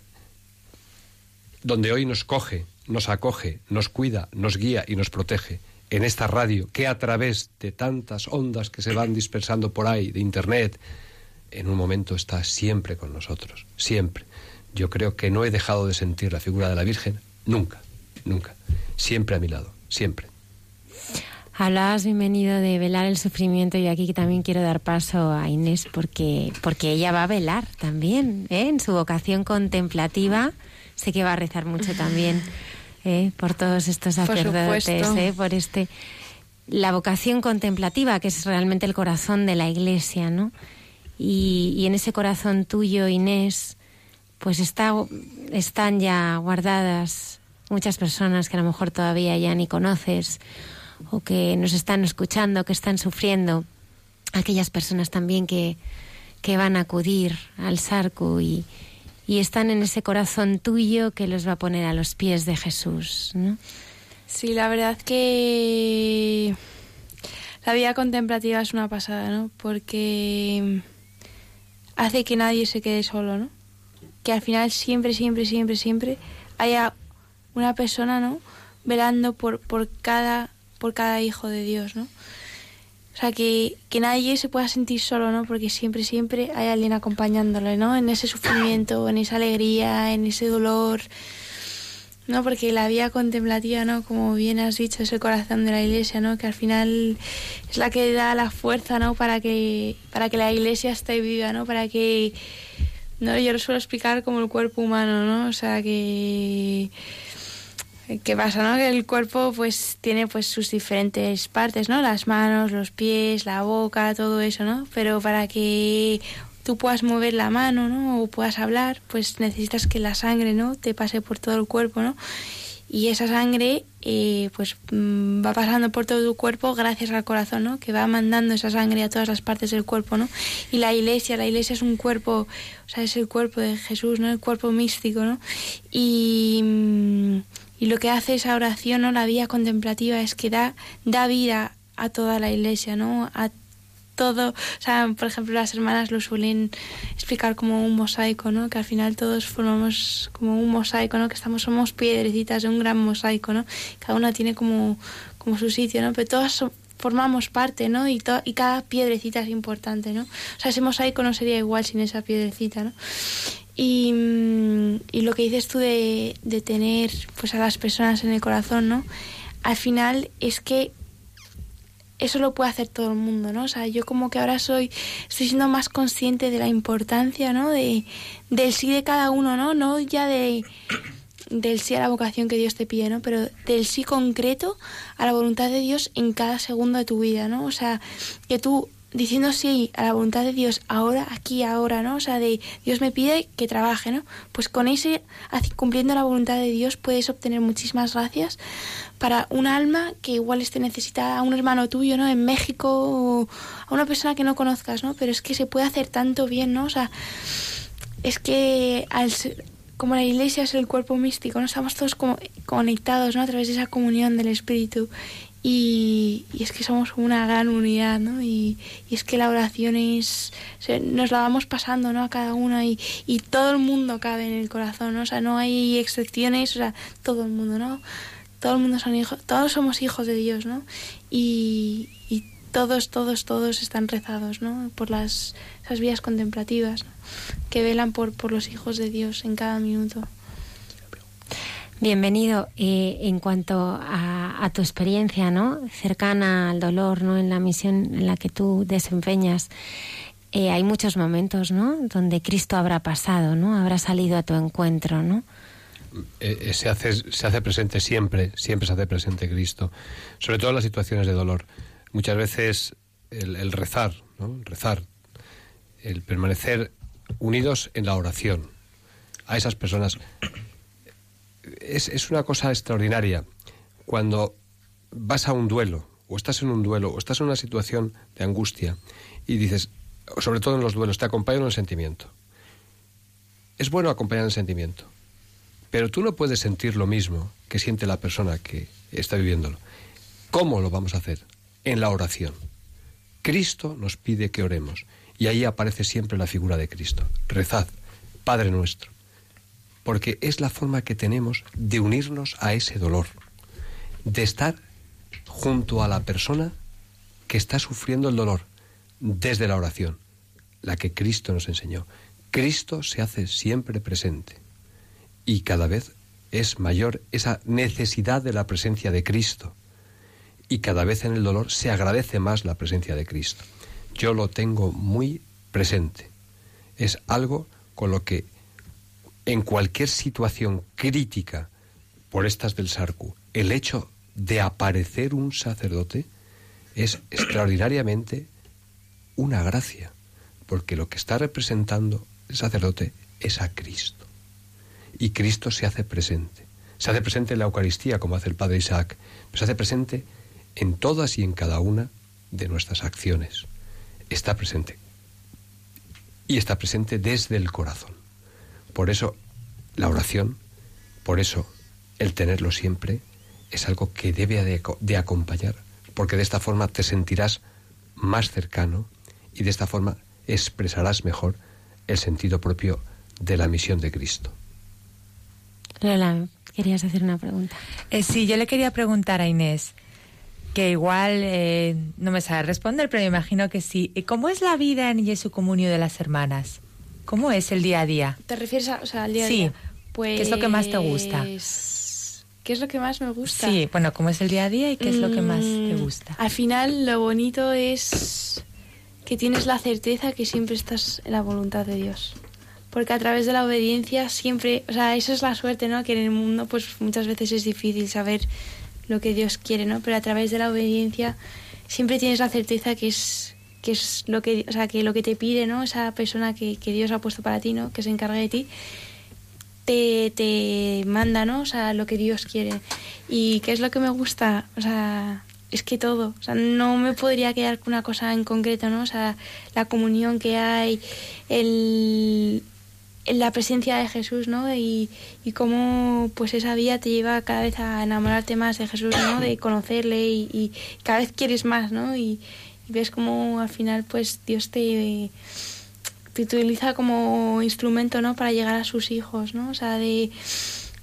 donde hoy nos coge, nos acoge, nos cuida, nos guía y nos protege, en esta radio, que a través de tantas ondas que se van dispersando por ahí, de Internet, en un momento está siempre con nosotros, siempre. Yo creo que no he dejado de sentir la figura de la Virgen nunca, nunca, siempre a mi lado, siempre. Hablabas, bienvenido, de velar el sufrimiento y aquí también quiero dar paso a Inés porque, porque ella va a velar también, ¿eh? en su vocación contemplativa. Sé que va a rezar mucho también ¿eh? por todos estos Por sacerdotes, supuesto. ¿eh? por este la vocación contemplativa que es realmente el corazón de la Iglesia, ¿no? Y, y en ese corazón tuyo, Inés, pues está, están ya guardadas muchas personas que a lo mejor todavía ya ni conoces o que nos están escuchando, que están sufriendo, aquellas personas también que, que van a acudir al Sarco y, y están en ese corazón tuyo que los va a poner a los pies de Jesús, ¿no? Sí, la verdad que la vida contemplativa es una pasada, ¿no? Porque hace que nadie se quede solo, ¿no? Que al final siempre, siempre, siempre, siempre haya una persona, ¿no? Velando por, por cada por cada hijo de Dios, ¿no? O sea, que, que nadie se pueda sentir solo, ¿no? Porque siempre, siempre hay alguien acompañándole, ¿no? En ese sufrimiento, en esa alegría, en ese dolor, ¿no? Porque la vida contemplativa, ¿no? Como bien has dicho, es el corazón de la iglesia, ¿no? Que al final es la que da la fuerza, ¿no? Para que, para que la iglesia esté viva, ¿no? Para que, ¿no? Yo lo suelo explicar como el cuerpo humano, ¿no? O sea, que... ¿Qué pasa, no? Que el cuerpo pues tiene pues sus diferentes partes, ¿no? Las manos, los pies, la boca, todo eso, ¿no? Pero para que tú puedas mover la mano, ¿no? O puedas hablar, pues necesitas que la sangre, ¿no? Te pase por todo el cuerpo, ¿no? Y esa sangre, eh, pues mm, va pasando por todo tu cuerpo gracias al corazón, ¿no? Que va mandando esa sangre a todas las partes del cuerpo, ¿no? Y la iglesia, la iglesia es un cuerpo, o sea, es el cuerpo de Jesús, ¿no? El cuerpo místico, ¿no? Y, mm, y lo que hace esa oración, ¿no? La vida contemplativa es que da, da vida a toda la iglesia, ¿no? Todo, o sea, por ejemplo, las hermanas lo suelen explicar como un mosaico, ¿no? Que al final todos formamos como un mosaico, ¿no? Que estamos, somos piedrecitas de un gran mosaico, ¿no? Cada una tiene como, como su sitio, ¿no? Pero todas formamos parte, ¿no? Y, to- y cada piedrecita es importante, ¿no? O sea, ese mosaico no sería igual sin esa piedrecita, ¿no? Y, mm, y lo que dices tú de, de tener pues a las personas en el corazón, ¿no? Al final es que eso lo puede hacer todo el mundo, ¿no? O sea, yo como que ahora soy, estoy siendo más consciente de la importancia, ¿no? De, del sí de cada uno, ¿no? No ya de, del sí a la vocación que Dios te pide, ¿no? Pero del sí concreto a la voluntad de Dios en cada segundo de tu vida, ¿no? O sea, que tú diciendo sí a la voluntad de Dios ahora, aquí, ahora, ¿no? O sea, de Dios me pide que trabaje, ¿no? Pues con ese, cumpliendo la voluntad de Dios, puedes obtener muchísimas gracias para un alma que igual esté necesitada, a un hermano tuyo, ¿no? En México, o a una persona que no conozcas, ¿no? Pero es que se puede hacer tanto bien, ¿no? O sea, es que al como la iglesia es el cuerpo místico, ¿no? Estamos todos como conectados, ¿no? A través de esa comunión del Espíritu. Y, es que somos una gran unidad, ¿no? Y, es que la oración es... nos la vamos pasando, ¿no? A cada una y, y, todo el mundo cabe en el corazón, ¿no? O sea, no hay excepciones, o sea, todo el mundo, ¿no? Todo el mundo son hijos, todos somos hijos de Dios, ¿no? Y, y todos, todos, todos están rezados, ¿no? Por las, esas vías contemplativas que velan por, por los hijos de Dios en cada minuto. Bienvenido. Eh, en cuanto a, tu experiencia, ¿no? Cercana al dolor, ¿no? En la misión en la que tú desempeñas, eh, hay muchos momentos, ¿no? Donde Cristo habrá pasado, ¿no? Habrá salido a tu encuentro, ¿no? Eh, se, hace, se hace presente siempre, siempre se hace presente Cristo, sobre todo en las situaciones de dolor. Muchas veces el, el rezar, ¿no? Rezar, el permanecer unidos en la oración a esas personas es, una cosa extraordinaria. Cuando vas a un duelo, o estás en un duelo, o estás en una situación de angustia, y dices, sobre todo en los duelos, te acompañan en el sentimiento. Es bueno acompañar el sentimiento, pero tú no puedes sentir lo mismo que siente la persona que está viviéndolo. ¿Cómo lo vamos a hacer? En la oración. Cristo nos pide que oremos, y ahí aparece siempre la figura de Cristo. Rezad, Padre nuestro porque es la forma que tenemos de unirnos a ese dolor, de estar junto a la persona que está sufriendo el dolor desde la oración, la que Cristo nos enseñó. Cristo se hace siempre presente y cada vez es mayor esa necesidad de la presencia de Cristo y cada vez en el dolor se agradece más la presencia de Cristo. Yo lo tengo muy presente. Es algo con lo que en cualquier situación crítica por estas del Sarku, el hecho de aparecer un sacerdote es extraordinariamente una gracia, porque lo que está representando el sacerdote es a Cristo. Y Cristo se hace presente. Se hace presente en la Eucaristía, como hace el Padre Isaac, pero se hace presente en todas y en cada una de nuestras acciones. Está presente. Y está presente desde el corazón. Por eso la oración, por eso el tenerlo siempre, es algo que debe de, acompañar, porque de esta forma te sentirás más cercano y de esta forma expresarás mejor el sentido propio de la misión de Cristo. Lola, querías hacer una pregunta. Eh, sí, yo le quería preguntar a Inés, que igual eh, no me sabe responder, pero me imagino que sí. ¿Cómo es la vida en Jesu Comunio de las Hermanas? ¿Cómo es el día a día? ¿Te refieres a, o sea, al día a día? Pues... ¿Qué es lo que más te gusta? ¿Qué es lo que más me gusta? Sí, bueno, ¿cómo es el día a día y qué es lo que más te mm, gusta? Al final, lo bonito es que tienes la certeza que siempre estás en la voluntad de Dios. Porque a través de la obediencia siempre, o sea, eso es la suerte, ¿no? Que en el mundo, pues muchas veces es difícil saber lo que Dios quiere, ¿no? Pero a través de la obediencia siempre tienes la certeza que es que es lo que, o sea, que lo que te pide, ¿no? Esa persona que, que Dios ha puesto para ti, ¿no? Que se encargue de ti, te, te manda, ¿no? O sea, lo que Dios quiere. ¿Y qué es lo que me gusta? O sea, es que todo. O sea, no me podría quedar con una cosa en concreto, ¿no? O sea, la comunión que hay, el, la presencia de Jesús, ¿no? Y, y cómo pues esa vía te lleva cada vez a enamorarte más de Jesús, ¿no? De conocerle y, y cada vez quieres más, ¿no? Y, y ves como al final pues Dios te, te utiliza como instrumento no para llegar a sus hijos no o sea de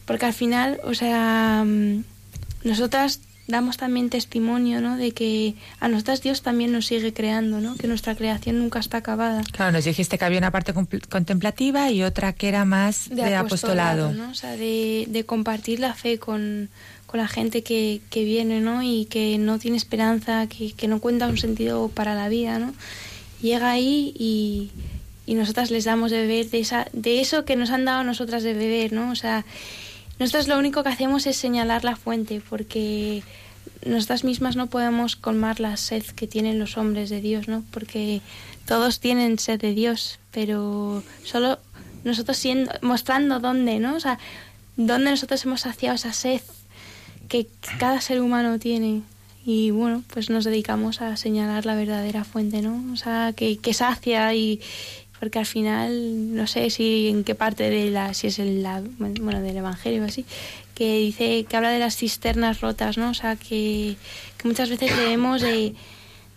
porque al final o sea mm, nosotras damos también testimonio ¿no? de que a nosotras Dios también nos sigue creando, ¿no? que nuestra creación nunca está acabada. Claro, nos dijiste que había una parte contemplativa y otra que era más de, apostolado. ¿no? O sea, de, de compartir la fe con, con la gente que, que viene, ¿no? Y que no tiene esperanza, que, que, no cuenta un sentido para la vida, ¿no? Llega ahí y, y nosotras les damos de beber de, esa, de eso que nos han dado nosotras de beber, ¿no? O sea, nosotros lo único que hacemos es señalar la fuente, porque nosotras mismas no podemos colmar la sed que tienen los hombres de Dios, ¿no? Porque todos tienen sed de Dios, pero solo nosotros siendo, mostrando dónde, ¿no? O sea, dónde nosotros hemos saciado esa sed que cada ser humano tiene. Y bueno, pues nos dedicamos a señalar la verdadera fuente, ¿no? O sea, que, que sacia y, porque al final no sé si en qué parte de la si es el la, bueno del evangelio o así que dice que habla de las cisternas rotas no o sea que, que muchas veces leemos de,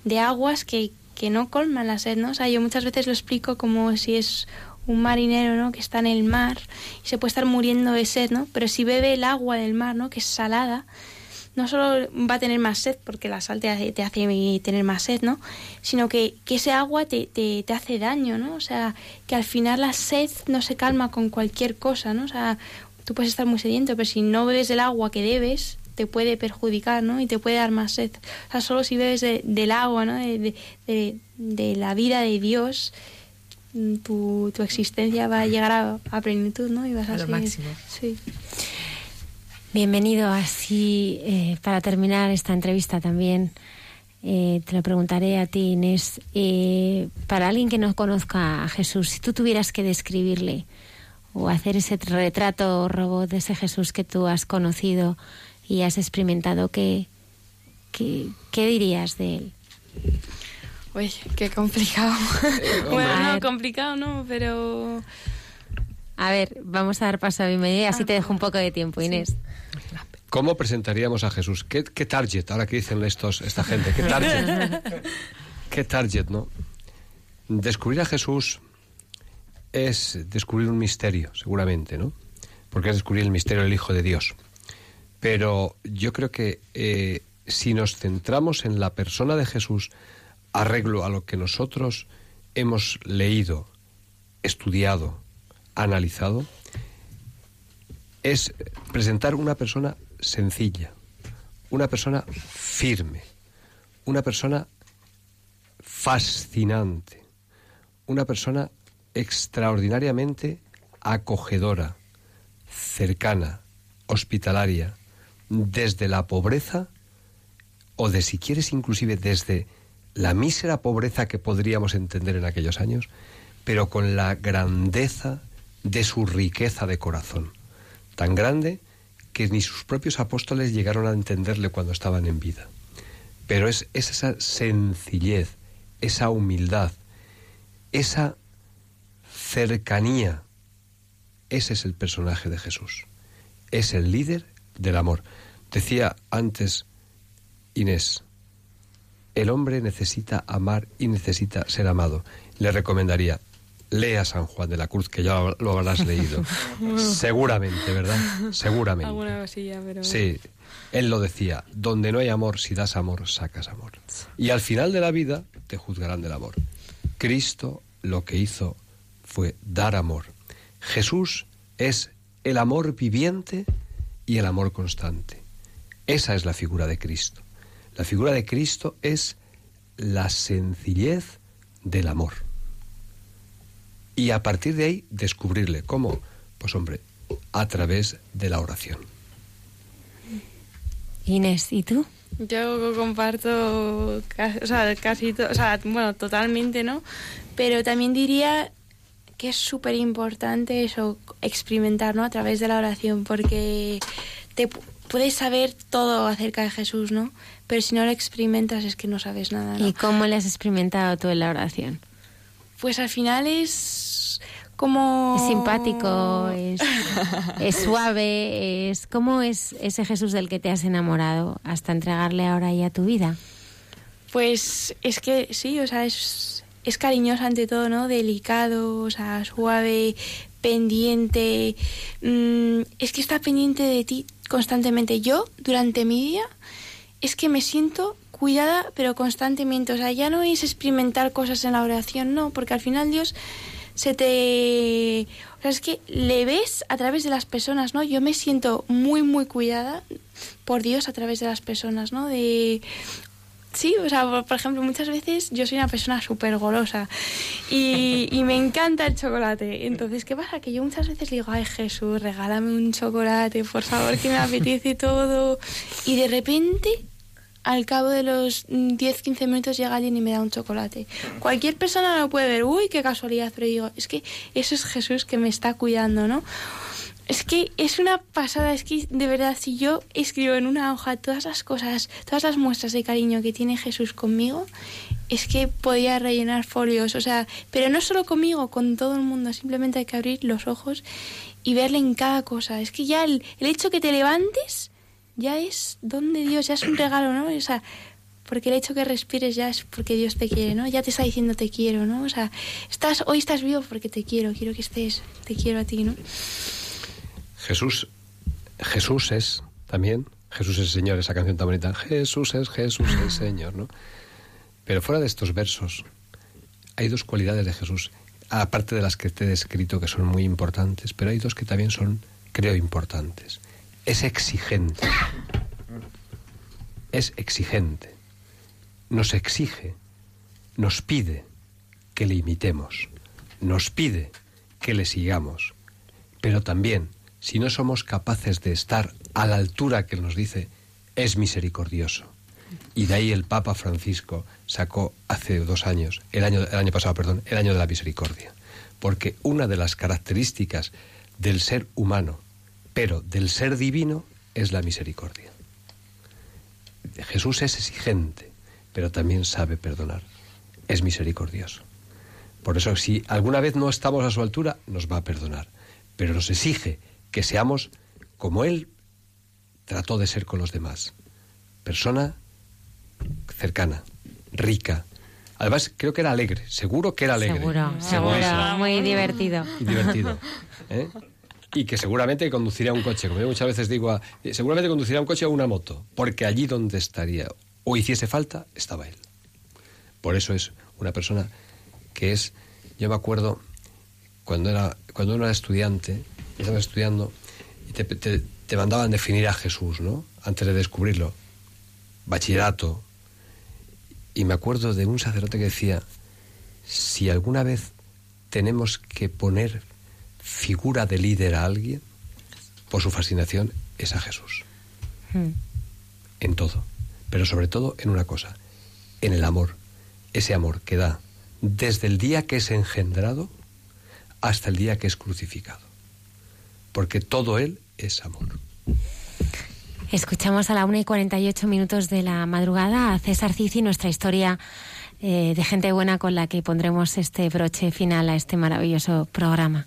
de aguas que, que no colman la sed no o sea yo muchas veces lo explico como si es un marinero ¿no? que está en el mar y se puede estar muriendo de sed no pero si bebe el agua del mar no que es salada no solo va a tener más sed, porque la sal te hace, te hace tener más sed, ¿no? Sino que, que ese agua te, te, te, hace daño, ¿no? O sea, que al final la sed no se calma con cualquier cosa, ¿no? O sea, tú puedes estar muy sediento, pero si no bebes el agua que debes, te puede perjudicar, ¿no? Y te puede dar más sed. O sea, solo si bebes de, del agua, ¿no? De, de, la vida de Dios, tu, tu existencia va a llegar a, a plenitud, ¿no? Y vas a, a seguir. máximo. Sí. Bienvenido. Así, eh, para terminar esta entrevista también, eh, te lo preguntaré a ti, Inés. Eh, para alguien que no conozca a Jesús, si tú tuvieras que describirle o hacer ese retrato robot de ese Jesús que tú has conocido y has experimentado, ¿qué, qué, qué dirías de él? Uy, qué complicado. bueno, no, complicado no, pero... A ver, vamos a dar paso a bienvenida y así te dejo un poco de tiempo, Inés. ¿Cómo presentaríamos a Jesús? ¿Qué, qué target? Ahora que dicen estos, esta gente, ¿qué target? ¿Qué target, no? Descubrir a Jesús es descubrir un misterio, seguramente, ¿no? Porque es descubrir el misterio del Hijo de Dios. Pero yo creo que eh, si nos centramos en la persona de Jesús, arreglo a lo que nosotros hemos leído, estudiado, analizado, es presentar una persona sencilla, una persona firme, una persona fascinante, una persona extraordinariamente acogedora, cercana, hospitalaria, desde la pobreza o de si quieres inclusive desde la mísera pobreza que podríamos entender en aquellos años, pero con la grandeza de su riqueza de corazón, tan grande que ni sus propios apóstoles llegaron a entenderle cuando estaban en vida. Pero es, es esa sencillez, esa humildad, esa cercanía, ese es el personaje de Jesús. Es el líder del amor. Decía antes Inés, el hombre necesita amar y necesita ser amado. Le recomendaría, lea San Juan de la Cruz, que ya lo habrás leído. Seguramente, ¿verdad? Seguramente. Alguna cosilla, pero... Sí, él lo decía, donde no hay amor, si das amor, sacas amor. Y al final de la vida te juzgarán del amor. Cristo lo que hizo fue dar amor. Jesús es el amor viviente y el amor constante. Esa es la figura de Cristo. La figura de Cristo es la sencillez del amor. Y a partir de ahí descubrirle cómo, pues hombre, a través de la oración. Inés, ¿y tú? Yo comparto casi, o sea, casi o sea, bueno, totalmente, ¿no? Pero también diría que es súper importante eso, experimentar, ¿no? A través de la oración, porque te pu- puedes saber todo acerca de Jesús, ¿no? Pero si no lo experimentas es que no sabes nada, ¿no? ¿Y cómo le has experimentado tú en la oración? Pues al final es como... Es simpático, es, es suave, es ¿cómo es ese Jesús del que te has enamorado hasta entregarle ahora ya tu vida? Pues es que sí, o sea, es, es cariñoso ante todo, ¿no? Delicado, o sea, suave, pendiente. mm, es que está pendiente de ti constantemente. Yo, durante mi día, es que me siento cuidada, pero constantemente. O sea, ya no es experimentar cosas en la oración, no, porque al final Dios se te... O sea, es que le ves a través de las personas, ¿no? Yo me siento muy, muy cuidada por Dios a través de las personas, ¿no? De Sí, o sea, por, ejemplo, muchas veces yo soy una persona súper golosa y, y me encanta el chocolate. Entonces, ¿qué pasa? Que yo muchas veces digo, ay Jesús, regálame un chocolate, por favor, que me apetece todo. Y de repente, al cabo de los mm, 10-15 minutos llega alguien y me da un chocolate. Cualquier persona lo puede ver, uy, qué casualidad, pero digo, es que eso es Jesús que me está cuidando, ¿no? Es que es una pasada, es que de verdad si yo escribo en una hoja todas las cosas, todas las muestras de cariño que tiene Jesús conmigo, es que podía rellenar folios, o sea, pero no solo conmigo, con todo el mundo, simplemente hay que abrir los ojos y verle en cada cosa. Es que ya el, el hecho que te levantes ya es don de Dios, ya es un regalo, ¿no? O sea, porque el hecho que respires ya es porque Dios te quiere, ¿no? Ya te está diciendo te quiero, ¿no? O sea, estás, hoy estás vivo porque te quiero, quiero que estés, te quiero a ti, ¿no? Jesús, Jesús es también, Jesús es Señor, esa canción tan bonita, Jesús es, Jesús es Señor, ¿no? Pero fuera de estos versos, hay dos cualidades de Jesús, aparte de las que te he descrito, que son muy importantes, pero hay dos que también son, creo, importantes. Es exigente. Es exigente. Nos exige, nos pide que le imitemos, nos pide que le sigamos, pero también si no somos capaces de estar a la altura que nos dice, es misericordioso. Y de ahí el Papa Francisco sacó hace dos años, el año, el año pasado, perdón, el año de la misericordia. Porque una de las características del ser humano, pero del ser divino, es la misericordia. Jesús es exigente, pero también sabe perdonar. Es misericordioso. Por eso, si alguna vez no estamos a su altura, nos va a perdonar. Pero nos exige que seamos como Él trató de ser con los demás. Persona cercana, rica. Además, creo que era alegre, seguro que era alegre. Seguro, seguro, muy divertido. Y divertido. ¿eh? Y que seguramente conduciría un coche, como yo muchas veces digo, a- eh, seguramente conduciría un coche o una moto, porque allí donde estaría o hiciese falta, estaba él. Por eso es una persona que es, yo me acuerdo cuando era cuando uno era estudiante, estaba estudiando y te, te- te mandaban definir a Jesús, ¿no? Antes de descubrirlo. Bachillerato. Y me acuerdo de un sacerdote que decía, si alguna vez tenemos que poner figura de líder a alguien, por su fascinación, es a Jesús. Mm. En todo. Pero sobre todo en una cosa, en el amor. Ese amor que da desde el día que es engendrado hasta el día que es crucificado. Porque todo Él es amor. Escuchamos a la 1 y 48 minutos de la madrugada a César Cici, nuestra historia eh, de gente buena con la que pondremos este broche final a este maravilloso programa.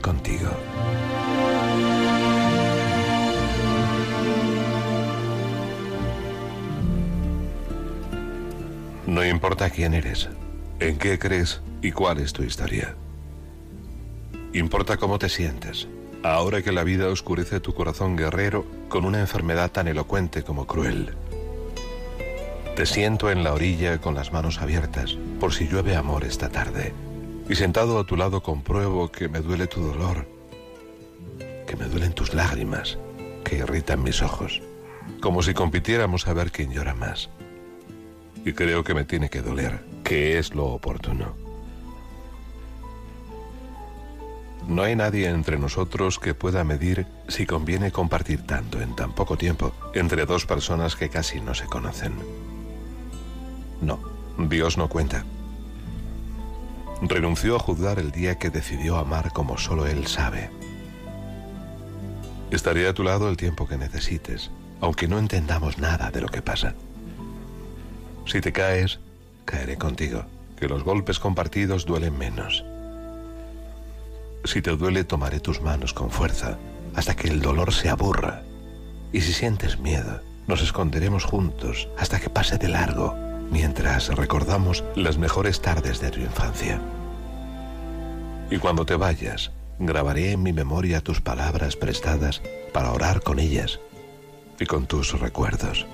Contigo. No importa quién eres, en qué crees y cuál es tu historia. Importa cómo te sientes, ahora que la vida oscurece tu corazón guerrero con una enfermedad tan elocuente como cruel. Te siento en la orilla con las manos abiertas, por si llueve amor esta tarde. Y sentado a tu lado compruebo que me duele tu dolor, que me duelen tus lágrimas, que irritan mis ojos, como si compitiéramos a ver quién llora más. Y creo que me tiene que doler, que es lo oportuno. No hay nadie entre nosotros que pueda medir si conviene compartir tanto en tan poco tiempo entre dos personas que casi no se conocen. No, Dios no cuenta. Renunció a juzgar el día que decidió amar como solo Él sabe. Estaré a tu lado el tiempo que necesites, aunque no entendamos nada de lo que pasa. Si te caes, caeré contigo, que los golpes compartidos duelen menos. Si te duele, tomaré tus manos con fuerza, hasta que el dolor se aburra. Y si sientes miedo, nos esconderemos juntos hasta que pase de largo, mientras recordamos las mejores tardes de tu infancia. Y cuando te vayas, grabaré en mi memoria tus palabras prestadas para orar con ellas y con tus recuerdos.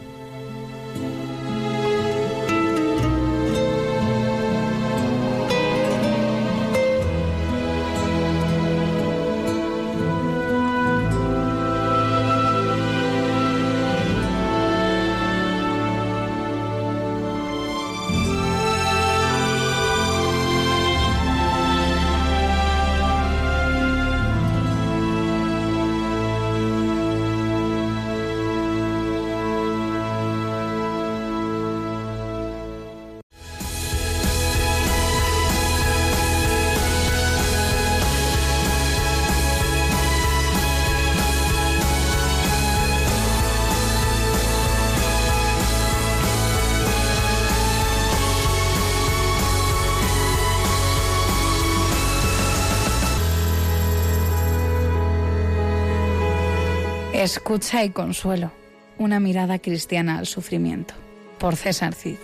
Escucha y consuelo. Una mirada cristiana al sufrimiento. Por César Cid.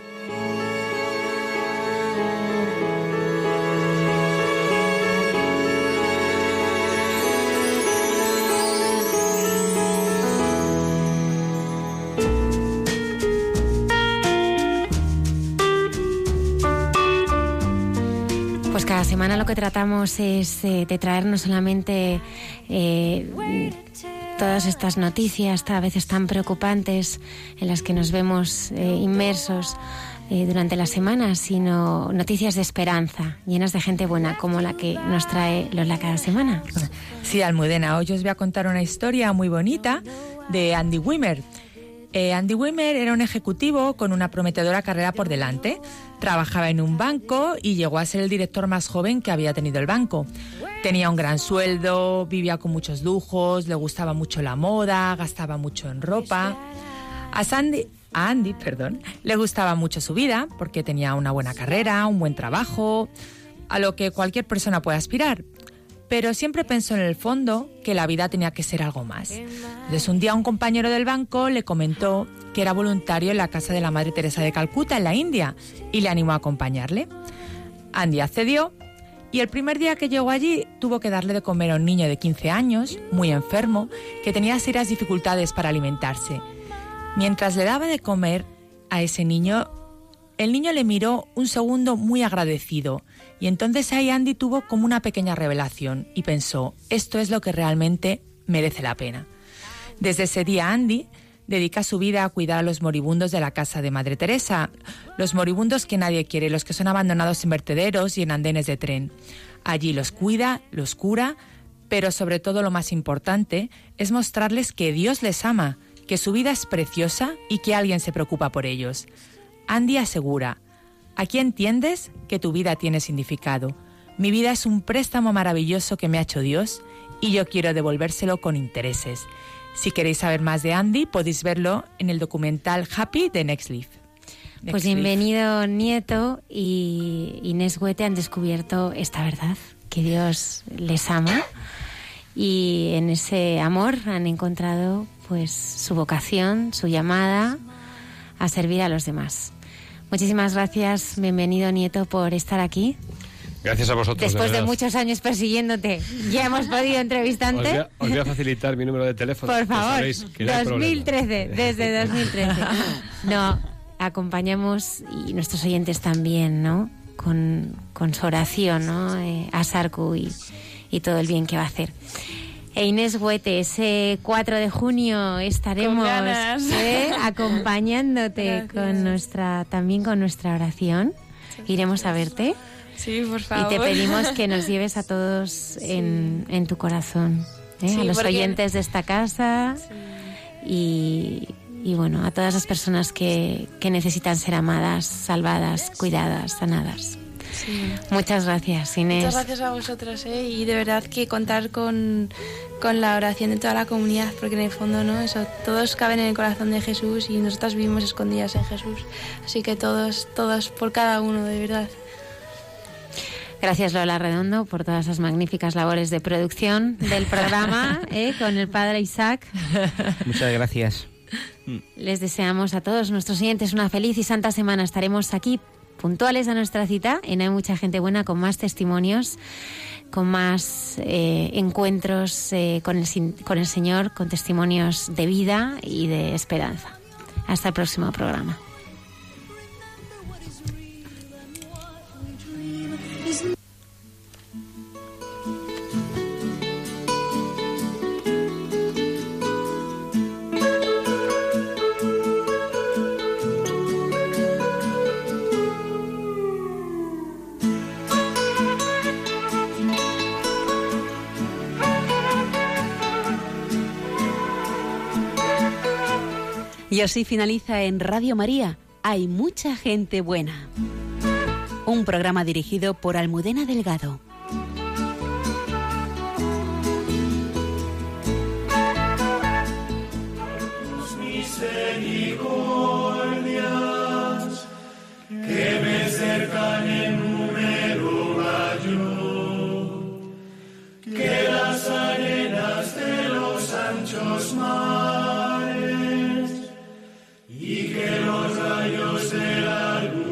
Pues cada semana lo que tratamos es eh, de traer no solamente eh, todas estas noticias a veces tan preocupantes en las que nos vemos eh, inmersos eh, durante la semana, sino noticias de esperanza, llenas de gente buena, como la que nos trae Lola cada semana. Sí, Almudena, hoy os voy a contar una historia muy bonita de Andy Wimmer. Eh, Andy Wimmer era un ejecutivo con una prometedora carrera por delante. Trabajaba en un banco y llegó a ser el director más joven que había tenido el banco. Tenía un gran sueldo, vivía con muchos lujos, le gustaba mucho la moda, gastaba mucho en ropa. A Sandy, a Andy, perdón, le gustaba mucho su vida porque tenía una buena carrera, un buen trabajo, a lo que cualquier persona puede aspirar. Pero siempre pensó en el fondo que la vida tenía que ser algo más. Entonces un día un compañero del banco le comentó que era voluntario en la casa de la Madre Teresa de Calcuta, en la India, y le animó a acompañarle. Andy accedió y el primer día que llegó allí tuvo que darle de comer a un niño de 15 años, muy enfermo, que tenía serias dificultades para alimentarse. Mientras le daba de comer a ese niño, el niño le miró un segundo muy agradecido y entonces ahí Andy tuvo como una pequeña revelación y pensó, esto es lo que realmente merece la pena. Desde ese día Andy dedica su vida a cuidar a los moribundos de la casa de Madre Teresa, los moribundos que nadie quiere, los que son abandonados en vertederos y en andenes de tren. Allí los cuida, los cura, pero sobre todo lo más importante es mostrarles que Dios les ama, que su vida es preciosa y que alguien se preocupa por ellos. Andy asegura, aquí entiendes que tu vida tiene significado. Mi vida es un préstamo maravilloso que me ha hecho Dios y yo quiero devolvérselo con intereses. Si queréis saber más de Andy, podéis verlo en el documental Happy de Next Leaf. Pues bienvenido Nieto y Inés Huete han descubierto esta verdad, que Dios les ama y en ese amor han encontrado pues su vocación, su llamada a servir a los demás. Muchísimas gracias, bienvenido Nieto por estar aquí. Gracias a vosotros. Después de, muchos años persiguiéndote, ya hemos podido Os entrevistarte. voy, a, os voy a facilitar mi número de teléfono. Por favor, que no hay problema. 2013, desde 2013. No, acompañamos y nuestros oyentes también, ¿no? Con, con su oración, ¿no? Eh, a Sarku y, y todo el bien que va a hacer. E Inés Huete, ese 4 de junio estaremos Con. ¿eh? acompañándote Gracias. con nuestra, también con nuestra oración. Iremos a verte. Sí, por Y favor. te pedimos que nos lleves a todos en, en tu corazón, ¿eh? Sí, a los porque- oyentes de esta casa y, y, bueno, a todas las personas que, que necesitan ser amadas, salvadas, cuidadas, sanadas. Sí. Muchas gracias, Inés. Muchas gracias a vosotros, ¿eh? Y de verdad que contar con, con la oración de toda la comunidad, porque en el fondo, ¿no? Eso, todos caben en el corazón de Jesús y nosotras vivimos escondidas en Jesús. Así que todos, todos por cada uno, de verdad. Gracias Lola Redondo por todas esas magníficas labores de producción del programa ¿eh? con el padre Isaac. Muchas gracias. Les deseamos a todos nuestros oyentes una feliz y santa semana. Estaremos aquí puntuales a nuestra cita en Hay mucha gente buena con más testimonios, con más eh, encuentros eh, con, el, con el Señor, con testimonios de vida y de esperanza. Hasta el próximo programa. Y así finaliza en Radio María. Hay mucha gente buena. Un programa dirigido por Almudena Delgado. misericordias que me cercan en número mayor que las arenas de los anchos mares los rayos de la.